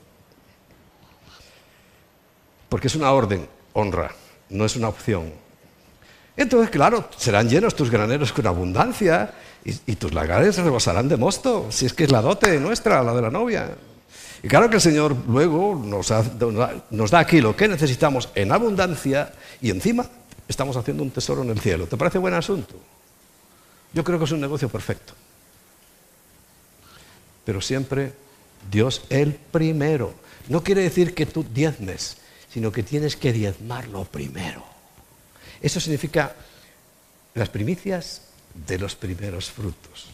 Porque es una orden, honra, no es una opción. Entonces, claro, serán llenos tus graneros con abundancia y, tus lagares rebosarán de mosto, si es que es la dote nuestra, la de la novia. Y claro que el Señor luego nos, da aquí lo que necesitamos en abundancia y encima estamos haciendo un tesoro en el cielo. ¿Te parece buen asunto? Yo creo que es un negocio perfecto. Pero siempre Dios el primero. No quiere decir que tú diezmes, sino que tienes que diezmarlo primero. Eso significa las primicias de los primeros frutos.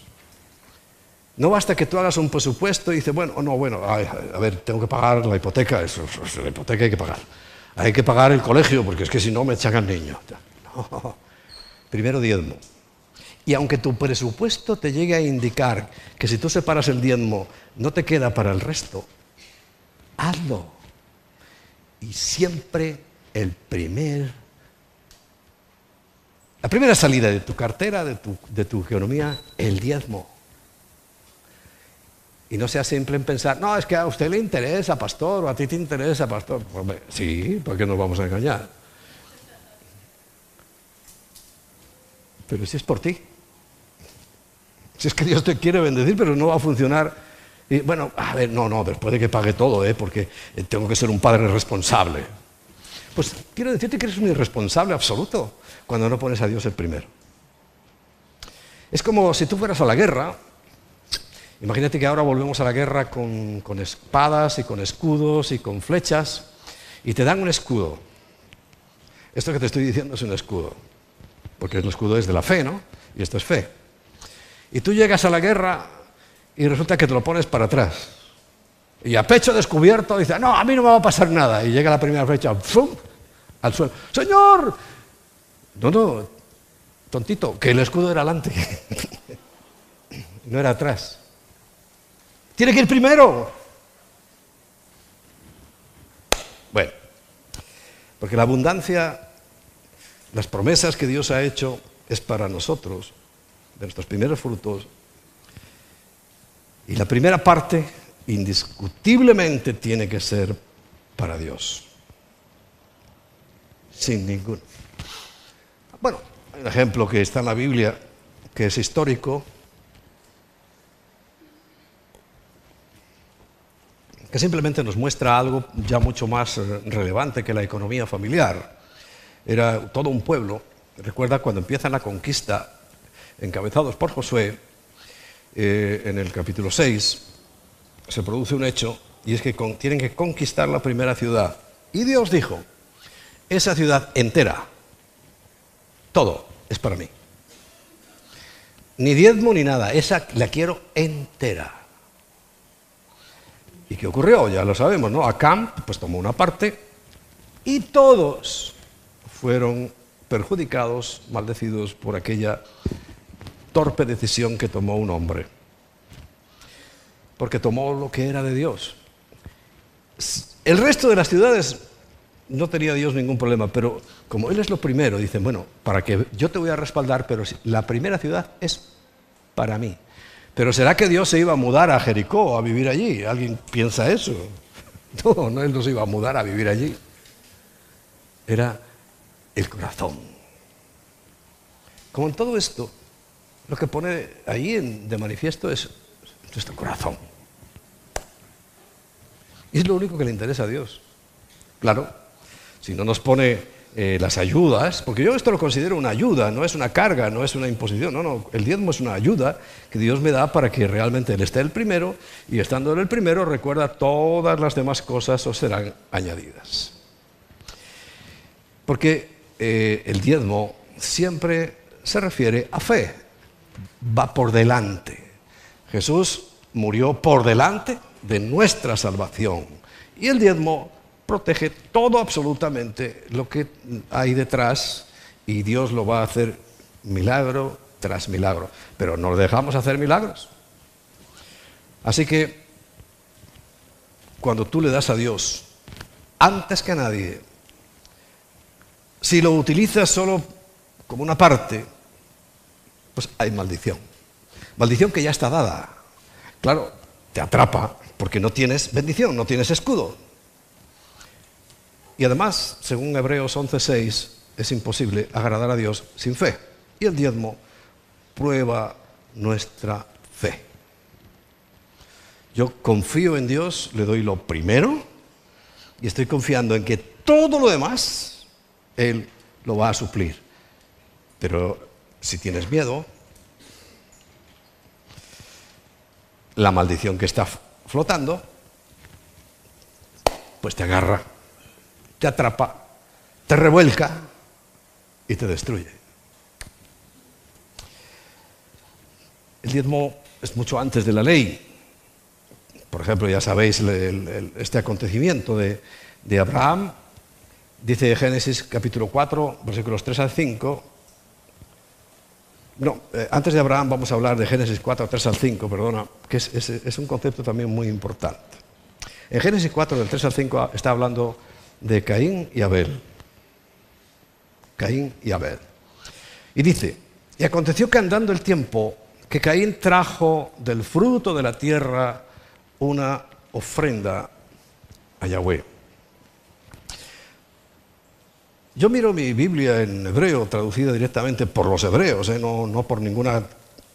No basta que tú hagas un presupuesto y dices, bueno, no, bueno, a, ver, tengo que pagar la hipoteca, eso, la hipoteca hay que pagar. Hay que pagar el colegio, porque es que si no me echan al niño. Primero diezmo. Y aunque tu presupuesto te llegue a indicar que si tú separas el diezmo no te queda para el resto, hazlo. Y siempre el primer la primera salida de tu cartera, de tu, de tu economía, el diezmo. Y no sea simple en pensar, no, es que a usted le interesa, pastor, o a ti te interesa, pastor. sí, ¿por qué nos vamos a engañar? Pero si es por ti. Si es que Dios te quiere bendecir, pero no va a funcionar. Y bueno, a ver, no, no, después de que pague todo, ¿eh? porque tengo que ser un padre responsable. Pues quiero decirte que eres un irresponsable absoluto cuando no pones a Dios el primero. Es como si tú fueras a la guerra. Imagínate que ahora volvemos a la guerra con, espadas y con escudos y con flechas y te dan un escudo. Esto que te estoy diciendo es un escudo, porque el escudo es de la fe, ¿no? Y esto es fe. Y tú llegas a la guerra y resulta que te lo pones para atrás. Y a pecho descubierto dice, no, a mí no me va a pasar nada. Y llega la primera flecha, ¡fum! al suelo. Señor, no, no, tontito, que el escudo era adelante, no era atrás. Tiene que ir primero. Bueno, porque la abundancia, las promesas que Dios ha hecho es para nosotros, de nuestros primeros frutos. Y la primera parte, indiscutiblemente, tiene que ser para Dios. Sin ninguno. Bueno, hay un ejemplo que está en la Biblia, que es histórico, que simplemente nos muestra algo ya mucho más eh, relevante que la economía familiar. Era todo un pueblo, recuerda cuando empiezan la conquista, encabezados por Josué, eh, en el capítulo 6, se produce un hecho, y es que tienen que conquistar la primera ciudad. Y Dios dijo, esa ciudad entera, todo es para mí. Ni diezmo ni nada, esa la quiero entera. ¿Y qué ocurrió? Ya lo sabemos, ¿no? Acam pues tomó una parte y todos fueron perjudicados, maldecidos por aquella torpe decisión que tomó un hombre. Porque tomó lo que era de Dios. El resto de las ciudades no tenía Dios ningún problema, pero como Él es lo primero, dicen, bueno, para que yo te voy a respaldar, pero la primera ciudad es para mí. Pero ¿será que Dios se iba a mudar a Jericó, a vivir allí? ¿Alguien piensa eso? No, no, Él no se iba a mudar a vivir allí. Era el corazón. Como en todo esto, lo que pone ahí de manifiesto es nuestro corazón. Y es lo único que le interesa a Dios. Claro, si no nos pone eh, las ayudas, porque yo esto lo considero una ayuda, no es una carga, no es una imposición, no, no, el diezmo es una ayuda que Dios me da para que realmente Él esté el primero y estando en el primero recuerda todas las demás cosas os serán añadidas. Porque eh, el diezmo siempre se refiere a fe, va por delante. Jesús murió por delante de nuestra salvación y el diezmo protege todo absolutamente lo que hay detrás y Dios lo va a hacer milagro tras milagro. Pero no dejamos hacer milagros. Así que cuando tú le das a Dios, antes que a nadie, Si lo utilizas solo como una parte, pues hay maldición. Maldición que ya está dada. Claro, te atrapa porque no tienes bendición, no tienes escudo. Y además, según Hebreos 11:6, es imposible agradar a Dios sin fe. Y el diezmo prueba nuestra fe. Yo confío en Dios, le doy lo primero y estoy confiando en que todo lo demás Él lo va a suplir. Pero si tienes miedo, la maldición que está flotando, pues te agarra, te atrapa, te revuelca y te destruye. El diezmo es mucho antes de la ley. Por ejemplo, ya sabéis este acontecimiento de, Abraham. Dice Génesis capítulo 4, versículos 3 al 5. No, eh, antes de Abraham vamos a hablar de Génesis 4, 3 al 5, perdona, que es, un concepto también muy importante. En Génesis 4, del 3 al 5, está hablando de Caín y Abel. Caín y Abel. Y dice, y aconteció que andando el tiempo, que Caín trajo del fruto de la tierra una ofrenda a Yahweh. Yo miro mi Biblia en hebreo, traducida directamente por los hebreos, ¿eh? no, no, por ninguna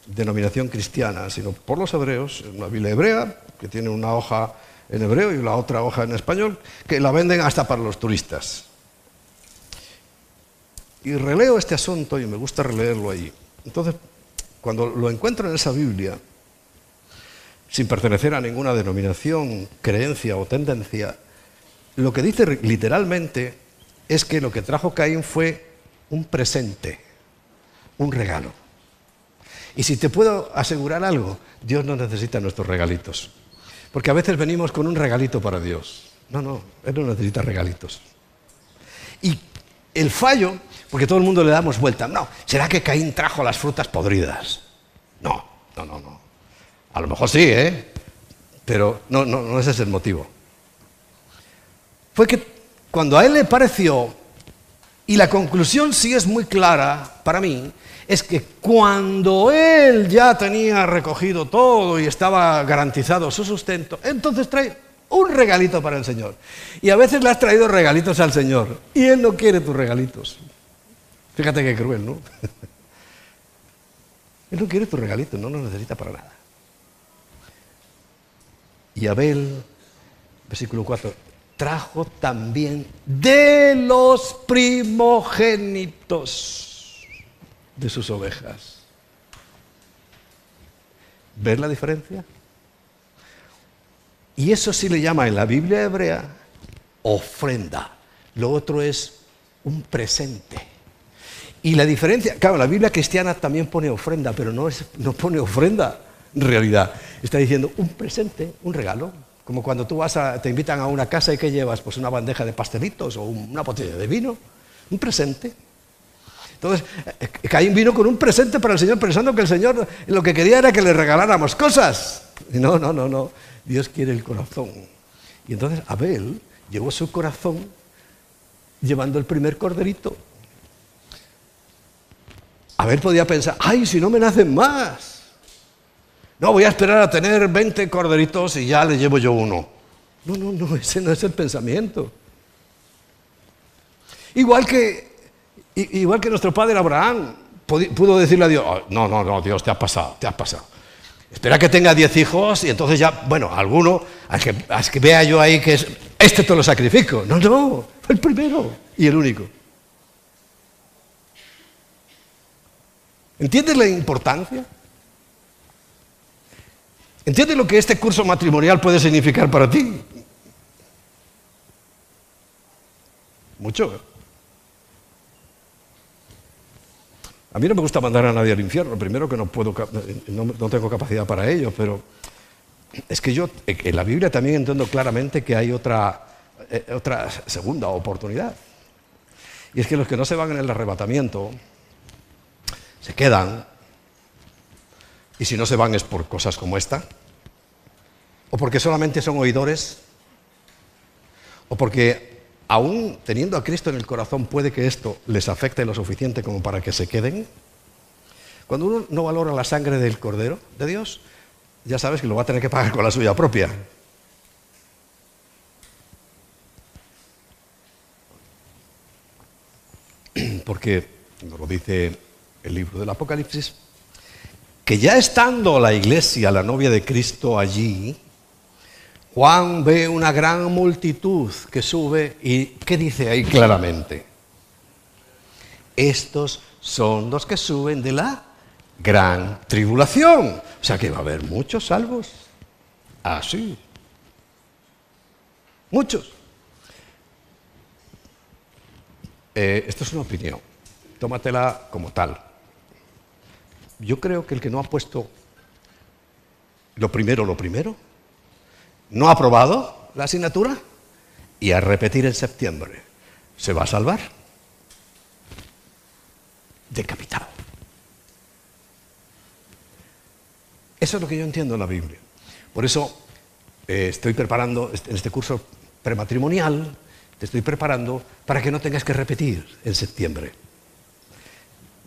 denominación cristiana, sino por los hebreos, una Biblia hebrea que tiene una hoja en hebreo y la otra hoja en español, que la venden hasta para los turistas. Y releo este asunto y me gusta releerlo ahí. Entonces cuando lo encuentro en esa Biblia, sin pertenecer a ninguna denominación, creencia o tendencia, lo que dice literalmente es que lo que trajo Caín fue un presente, un regalo. Y si te puedo asegurar algo, Dios no necesita nuestros regalitos. Porque a veces venimos con un regalito para Dios. No, no, Él no necesita regalitos. Y el fallo porque todo el mundo le damos vuelta. No, ¿será que Caín trajo las frutas podridas? No, no, no, no. A lo mejor sí, ¿eh? Pero no, no, no ese es el motivo. Fue que cuando a él le pareció, y la conclusión sí es muy clara para mí, es que cuando él ya tenía recogido todo y estaba garantizado su sustento, entonces trae un regalito para el Señor. Y a veces le has traído regalitos al Señor y Él no quiere tus regalitos. Fíjate qué cruel, ¿no? Él no quiere tu regalito, no lo necesita para nada. Y Abel, versículo 4, trajo también de los primogénitos de sus ovejas. ¿Ves la diferencia? Y eso sí le llama en la Biblia hebrea ofrenda. Lo otro es un presente. Y la diferencia, claro, la Biblia cristiana también pone ofrenda, pero no, es, no pone ofrenda en realidad. Está diciendo un presente, un regalo. Como cuando tú vas a, te invitan a una casa y ¿qué llevas? Pues una bandeja de pastelitos o una botella de vino. Un presente. Entonces, eh, Caín vino con un presente para el Señor pensando que el Señor lo que quería era que le regaláramos cosas. No, no, no, no. Dios quiere el corazón. Y entonces Abel llevó su corazón llevando el primer corderito a ver, podía pensar, ay, si no me nacen más. No, voy a esperar a tener 20 corderitos y ya le llevo yo uno. No, no, no, ese no es el pensamiento. Igual que, igual que nuestro padre Abraham pudo decirle a Dios, oh, no, no, no, Dios, te has pasado, te has pasado. Espera que tenga 10 hijos y entonces ya, bueno, alguno, a que, que vea yo ahí que es, este te lo sacrifico. No, no, fue el primero y el único. ¿Entiendes la importancia? ¿Entiendes lo que este curso matrimonial puede significar para ti? Mucho. A mí no me gusta mandar a nadie al infierno. Primero que no puedo, no, tengo capacidad para ello, pero es que yo en la Biblia también entiendo claramente que hay otra, eh, otra segunda oportunidad. Y es que los que no se van en el arrebatamiento, se quedan, y si no se van es por cosas como esta, o porque solamente son oidores, o porque aún teniendo a Cristo en el corazón, puede que esto les afecte lo suficiente como para que se queden. Cuando uno no valora la sangre del Cordero de Dios, ya sabes que lo va a tener que pagar con la suya propia. Porque, nos lo dice el libro del Apocalipsis, que ya estando la iglesia, la novia de Cristo allí, Juan ve una gran multitud que sube y ¿qué dice ahí claramente? Estos son los que suben de la gran tribulación. O sea que va a haber muchos salvos. Así. muchos. Eh, esto es una opinión. Tómatela como tal. Yo creo que el que no ha puesto lo primero, lo primero, no ha aprobado la asignatura y a repetir en septiembre. ¿Se va a salvar? Decapitado. Eso es lo que yo entiendo en la Biblia. Por eso eh, estoy preparando este, en este curso prematrimonial, te estoy preparando para que no tengas que repetir en septiembre.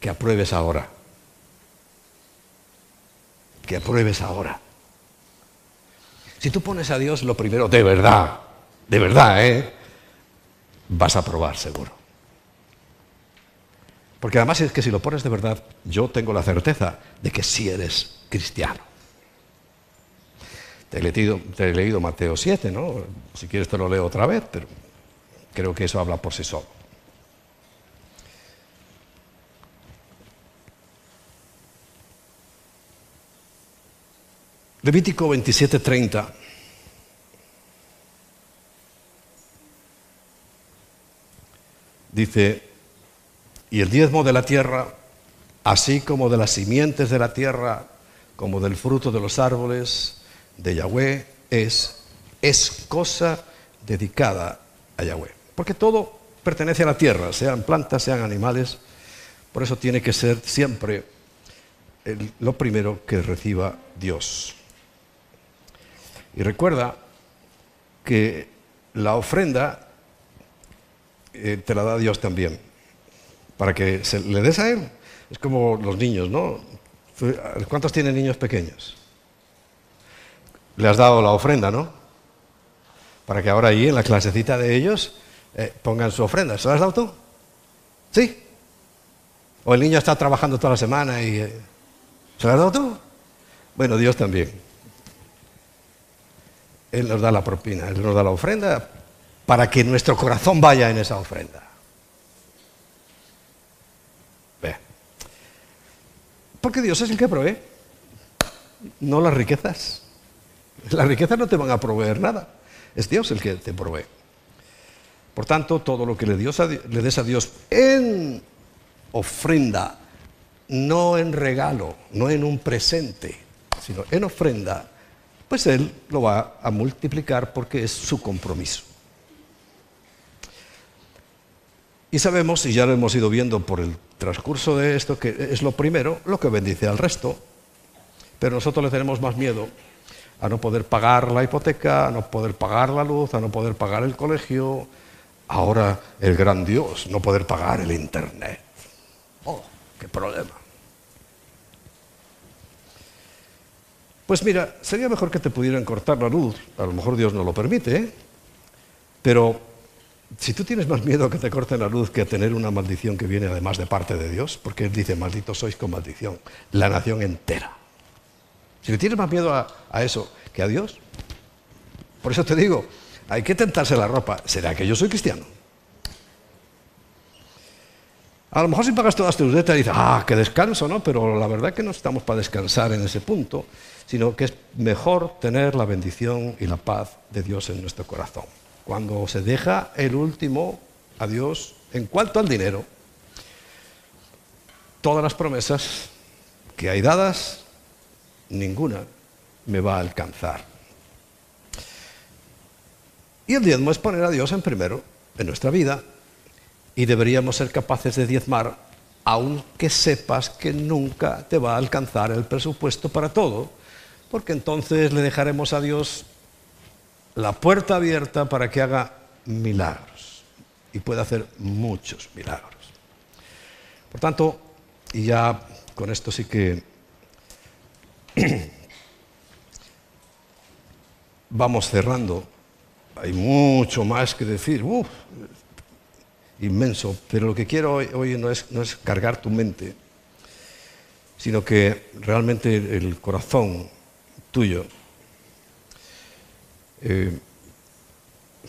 Que apruebes ahora. Que apruebes ahora. Si tú pones a Dios lo primero, de verdad, de verdad, ¿eh? vas a probar seguro. Porque además es que si lo pones de verdad, yo tengo la certeza de que sí eres cristiano. Te he leído, te he leído Mateo 7, ¿no? Si quieres te lo leo otra vez, pero creo que eso habla por sí solo. Levítico 27:30. Dice, y el diezmo de la tierra, así como de las simientes de la tierra, como del fruto de los árboles de Yahweh, es, es cosa dedicada a Yahweh. Porque todo pertenece a la tierra, sean plantas, sean animales. Por eso tiene que ser siempre lo primero que reciba Dios. Y recuerda que la ofrenda eh, te la da Dios también, para que se le des a Él. Es como los niños, ¿no? ¿Cuántos tienen niños pequeños? Le has dado la ofrenda, ¿no? Para que ahora ahí en la clasecita de ellos eh, pongan su ofrenda. ¿Se la has dado tú? ¿Sí? ¿O el niño está trabajando toda la semana y... Eh, ¿Se la has dado tú? Bueno, Dios también. Él nos da la propina, Él nos da la ofrenda para que nuestro corazón vaya en esa ofrenda. Ve. Porque Dios es el que provee, no las riquezas. Las riquezas no te van a proveer nada, es Dios el que te provee. Por tanto, todo lo que le, le des a Dios en ofrenda, no en regalo, no en un presente, sino en ofrenda, pues Él lo va a multiplicar porque es su compromiso. Y sabemos, y ya lo hemos ido viendo por el transcurso de esto, que es lo primero lo que bendice al resto, pero nosotros le tenemos más miedo a no poder pagar la hipoteca, a no poder pagar la luz, a no poder pagar el colegio, ahora el gran Dios, no poder pagar el Internet. Oh, qué problema. Pues mira, sería mejor que te pudieran cortar la luz, a lo mejor Dios no lo permite, ¿eh? pero si tú tienes más miedo a que te corten la luz que a tener una maldición que viene además de parte de Dios, porque Él dice, malditos sois con maldición, la nación entera. Si le tienes más miedo a, eso que a Dios, por eso te digo, hay que tentarse la ropa. ¿Será que yo soy cristiano? A lo mejor si pagas todas tus deudas dices, ah, qué descanso, ¿no? Pero la verdad es que no estamos para descansar en ese punto sino que es mejor tener la bendición y la paz de Dios en nuestro corazón. Cuando se deja el último a Dios en cuanto al dinero, todas las promesas que hay dadas, ninguna me va a alcanzar. Y el diezmo es poner a Dios en primero en nuestra vida y deberíamos ser capaces de diezmar aunque sepas que nunca te va a alcanzar el presupuesto para todo porque entonces le dejaremos a Dios la puerta abierta para que haga milagros. y puede hacer muchos milagros. Por tanto, y ya con esto sí que vamos cerrando. Hay mucho más que decir, inmenso, pero lo que quiero hoy, no, es, cargar tu mente, sino que realmente el corazón tuyo eh,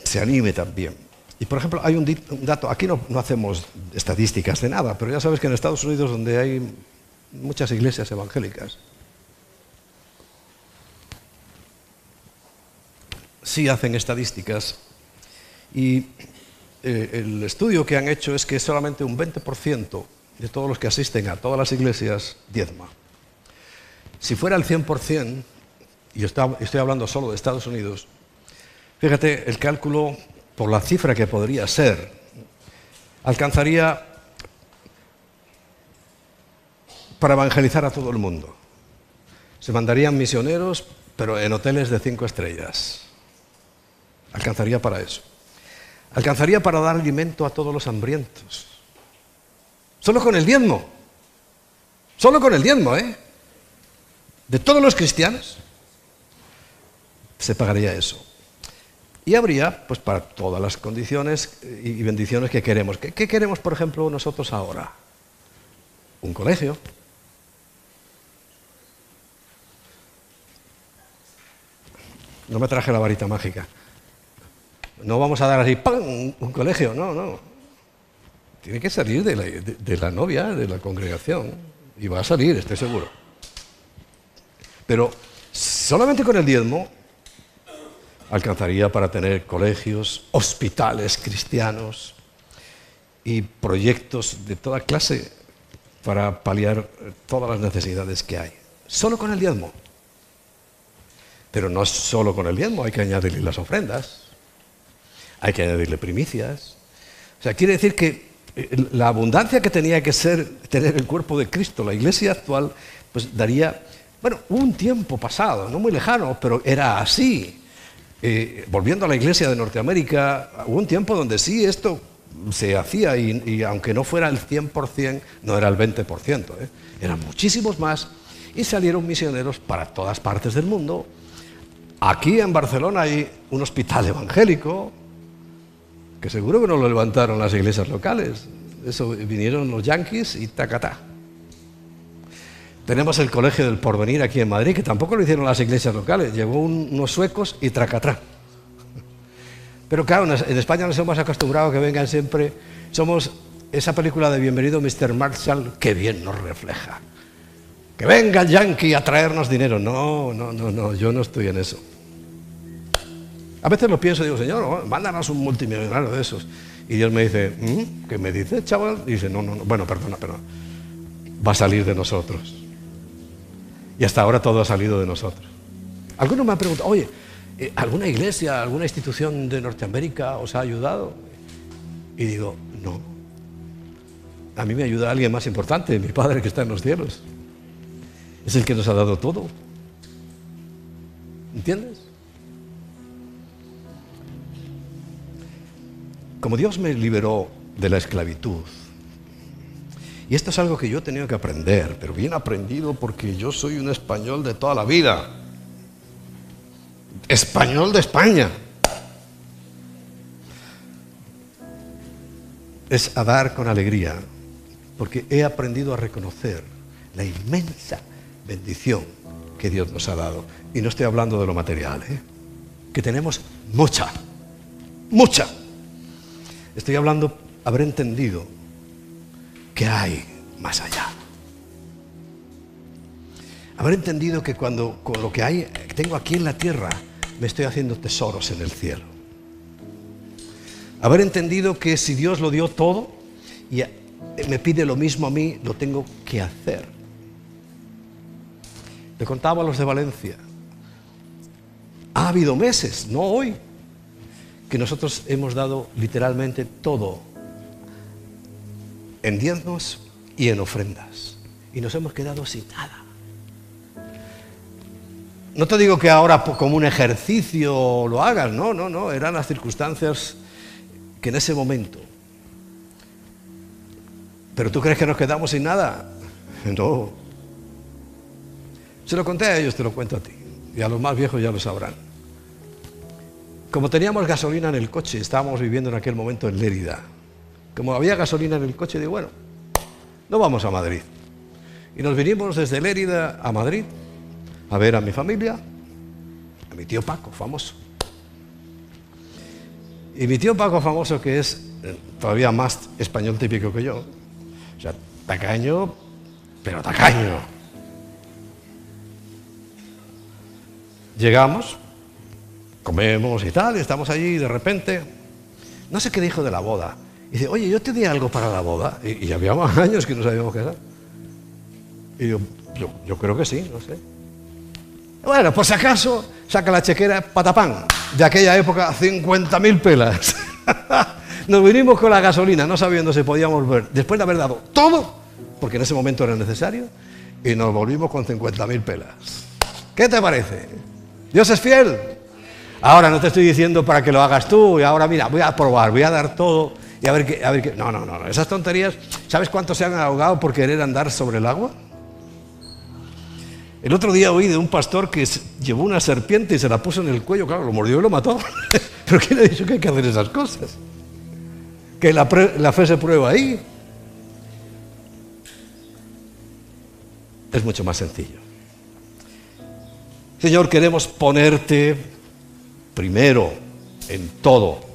se anime también. Y por ejemplo, hay un, dato, aquí no, no, hacemos estadísticas de nada, pero ya sabes que en Estados Unidos, donde hay muchas iglesias evangélicas, sí hacen estadísticas y eh, el estudio que han hecho es que solamente un 20% de todos los que asisten a todas las iglesias diezma. Si fuera el 100%, y estoy hablando solo de Estados Unidos, fíjate, el cálculo por la cifra que podría ser, alcanzaría para evangelizar a todo el mundo. Se mandarían misioneros, pero en hoteles de cinco estrellas. Alcanzaría para eso. Alcanzaría para dar alimento a todos los hambrientos. Solo con el diezmo. Solo con el diezmo, ¿eh? De todos los cristianos se pagaría eso. Y habría, pues, para todas las condiciones y bendiciones que queremos. ¿Qué, queremos, por ejemplo, nosotros ahora? Un colegio. No me traje la varita mágica. No vamos a dar así, ¡pam! un colegio, no, no. Tiene que salir de la, de la novia, de la congregación. Y va a salir, estoy seguro. Pero solamente con el diezmo alcanzaría para tener colegios, hospitales cristianos y proyectos de toda clase para paliar todas las necesidades que hay. Solo con el diezmo. Pero no solo con el diezmo, hay que añadirle las ofrendas hay que añadirle primicias. O sea, quiere decir que eh, la abundancia que tenía que ser tener el cuerpo de Cristo, la iglesia actual, pues daría, bueno, un tiempo pasado, no muy lejano, pero era así. Eh, volviendo a la iglesia de Norteamérica, hubo un tiempo donde sí esto se hacía y, aunque no fuera el 100%, no era el 20%, ¿eh? eran muchísimos más y salieron misioneros para todas partes del mundo. Aquí en Barcelona hay un hospital evangélico, que seguro que no lo levantaron las iglesias locales. Eso vinieron los yanquis y tacatá. Tenemos el Colegio del Porvenir aquí en Madrid, que tampoco lo hicieron las iglesias locales. Llegó unos suecos y tracatá. Pero claro, en España nos hemos acostumbrado a que vengan siempre. Somos esa película de Bienvenido Mr. Marshall, que bien nos refleja. Que venga el yankee a traernos dinero. No, no, no, no, yo no estoy en eso. A veces lo pienso y digo, Señor, oh, mándanos un multimillonario de esos. Y Dios me dice, ¿Mm? ¿qué me dice, chaval? Y dice, no, no, no, bueno, perdona, pero va a salir de nosotros. Y hasta ahora todo ha salido de nosotros. Algunos me han preguntado, oye, eh, ¿alguna iglesia, alguna institución de Norteamérica os ha ayudado? Y digo, no. A mí me ayuda alguien más importante, mi Padre que está en los cielos. Es el que nos ha dado todo. ¿Entiendes? como Dios me liberó de la esclavitud, y esto es algo que yo he tenido que aprender, pero bien aprendido porque yo soy un español de toda la vida. Español de España. Es a dar con alegría, porque he aprendido a reconocer la inmensa bendición que Dios nos ha dado. Y no estoy hablando de lo material, ¿eh? que tenemos mucha, mucha. Estoy hablando, haber entendido hay más allá. Haber entendido que cuando con lo que hay, tengo aquí en la tierra, me estoy haciendo tesoros en el cielo. Haber entendido que si Dios lo dio todo y me pide lo mismo a mí, lo tengo que hacer. Le contaba a los de Valencia. Ha habido meses, no hoy, que nosotros hemos dado literalmente todo en diezmos y en ofrendas. Y nos hemos quedado sin nada. No te digo que ahora como un ejercicio lo hagas, no, no, no, eran las circunstancias que en ese momento, pero tú crees que nos quedamos sin nada? No. Se lo conté a ellos, te lo cuento a ti. Y a los más viejos ya lo sabrán. Como teníamos gasolina en el coche, estábamos viviendo en aquel momento en Lérida. Como había gasolina en el coche, digo, bueno, no vamos a Madrid. Y nos vinimos desde Lérida a Madrid a ver a mi familia, a mi tío Paco, famoso. Y mi tío Paco, famoso, que es eh, todavía más español típico que yo, o sea, tacaño, pero tacaño. Llegamos, comemos y tal, y estamos allí y de repente, no sé qué dijo de la boda. Y dice, oye, yo te di algo para la boda. Y, y habíamos años que no sabíamos qué era. Y yo, yo, yo creo que sí, no sé. Bueno, por si acaso, saca la chequera patapán. De aquella época, 50.000 pelas. Nos vinimos con la gasolina, no sabiendo si podíamos volver. Después de haber dado todo, porque en ese momento era necesario, y nos volvimos con 50.000 pelas. ¿Qué te parece? ¿Dios es fiel? Ahora no te estoy diciendo para que lo hagas tú, y ahora mira, voy a probar, voy a dar todo, y a ver qué. A ver qué. No, no, no, esas tonterías. ¿Sabes cuántos se han ahogado por querer andar sobre el agua? El otro día oí de un pastor que llevó una serpiente y se la puso en el cuello, claro, lo mordió y lo mató. Pero ¿quién ha dicho que hay que hacer esas cosas? Que la, la fe se prueba ahí. Es mucho más sencillo. Señor, queremos ponerte primero en todo.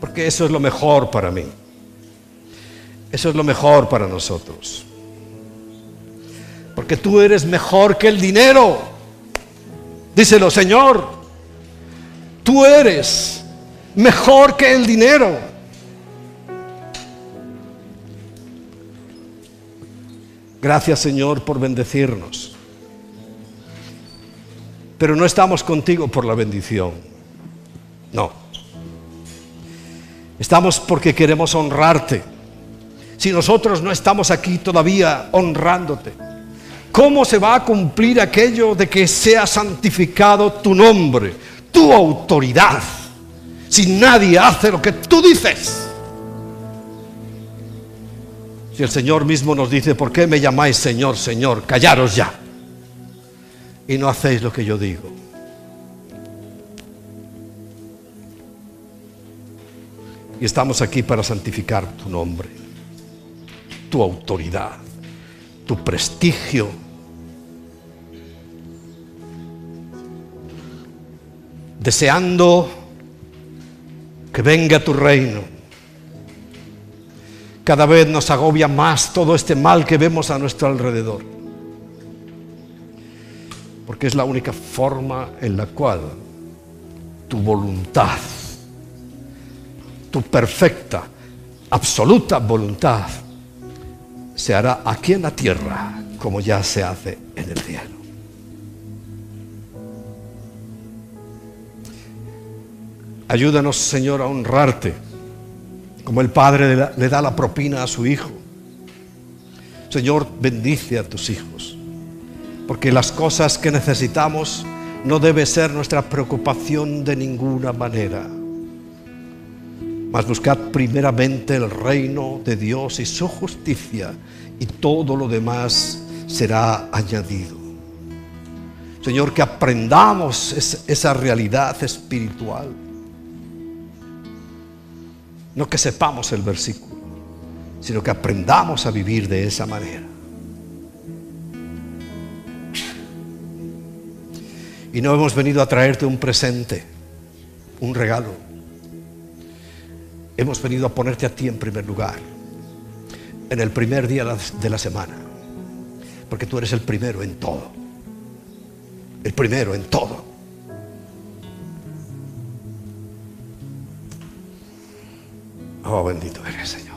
Porque eso es lo mejor para mí. Eso es lo mejor para nosotros. Porque tú eres mejor que el dinero. Díselo, Señor. Tú eres mejor que el dinero. Gracias, Señor, por bendecirnos. Pero no estamos contigo por la bendición. No. Estamos porque queremos honrarte. Si nosotros no estamos aquí todavía honrándote, ¿Cómo se va a cumplir aquello de que sea santificado tu nombre, tu autoridad, si nadie hace lo que tú dices? Si el Señor mismo nos dice, ¿por qué me llamáis Señor, Señor? Callaros ya. Y no hacéis lo que yo digo. Y estamos aquí para santificar tu nombre, tu autoridad tu prestigio. Deseando que venga tu reino. Cada vez nos agobia más todo este mal que vemos a nuestro alrededor. Porque es la única forma en la cual tu voluntad, tu perfecta, absoluta voluntad, se hará aquí en la tierra como ya se hace en el cielo. Ayúdanos, Señor, a honrarte, como el Padre le da la propina a su Hijo. Señor, bendice a tus hijos, porque las cosas que necesitamos no debe ser nuestra preocupación de ninguna manera. Mas buscad primeramente el reino de Dios y su justicia y todo lo demás será añadido. Señor, que aprendamos esa realidad espiritual. No que sepamos el versículo, sino que aprendamos a vivir de esa manera. Y no hemos venido a traerte un presente, un regalo hemos venido a ponerte a ti en primer lugar, en el primer día de la semana, porque tú eres el primero en todo, el primero en todo. Oh, bendito eres, Señor.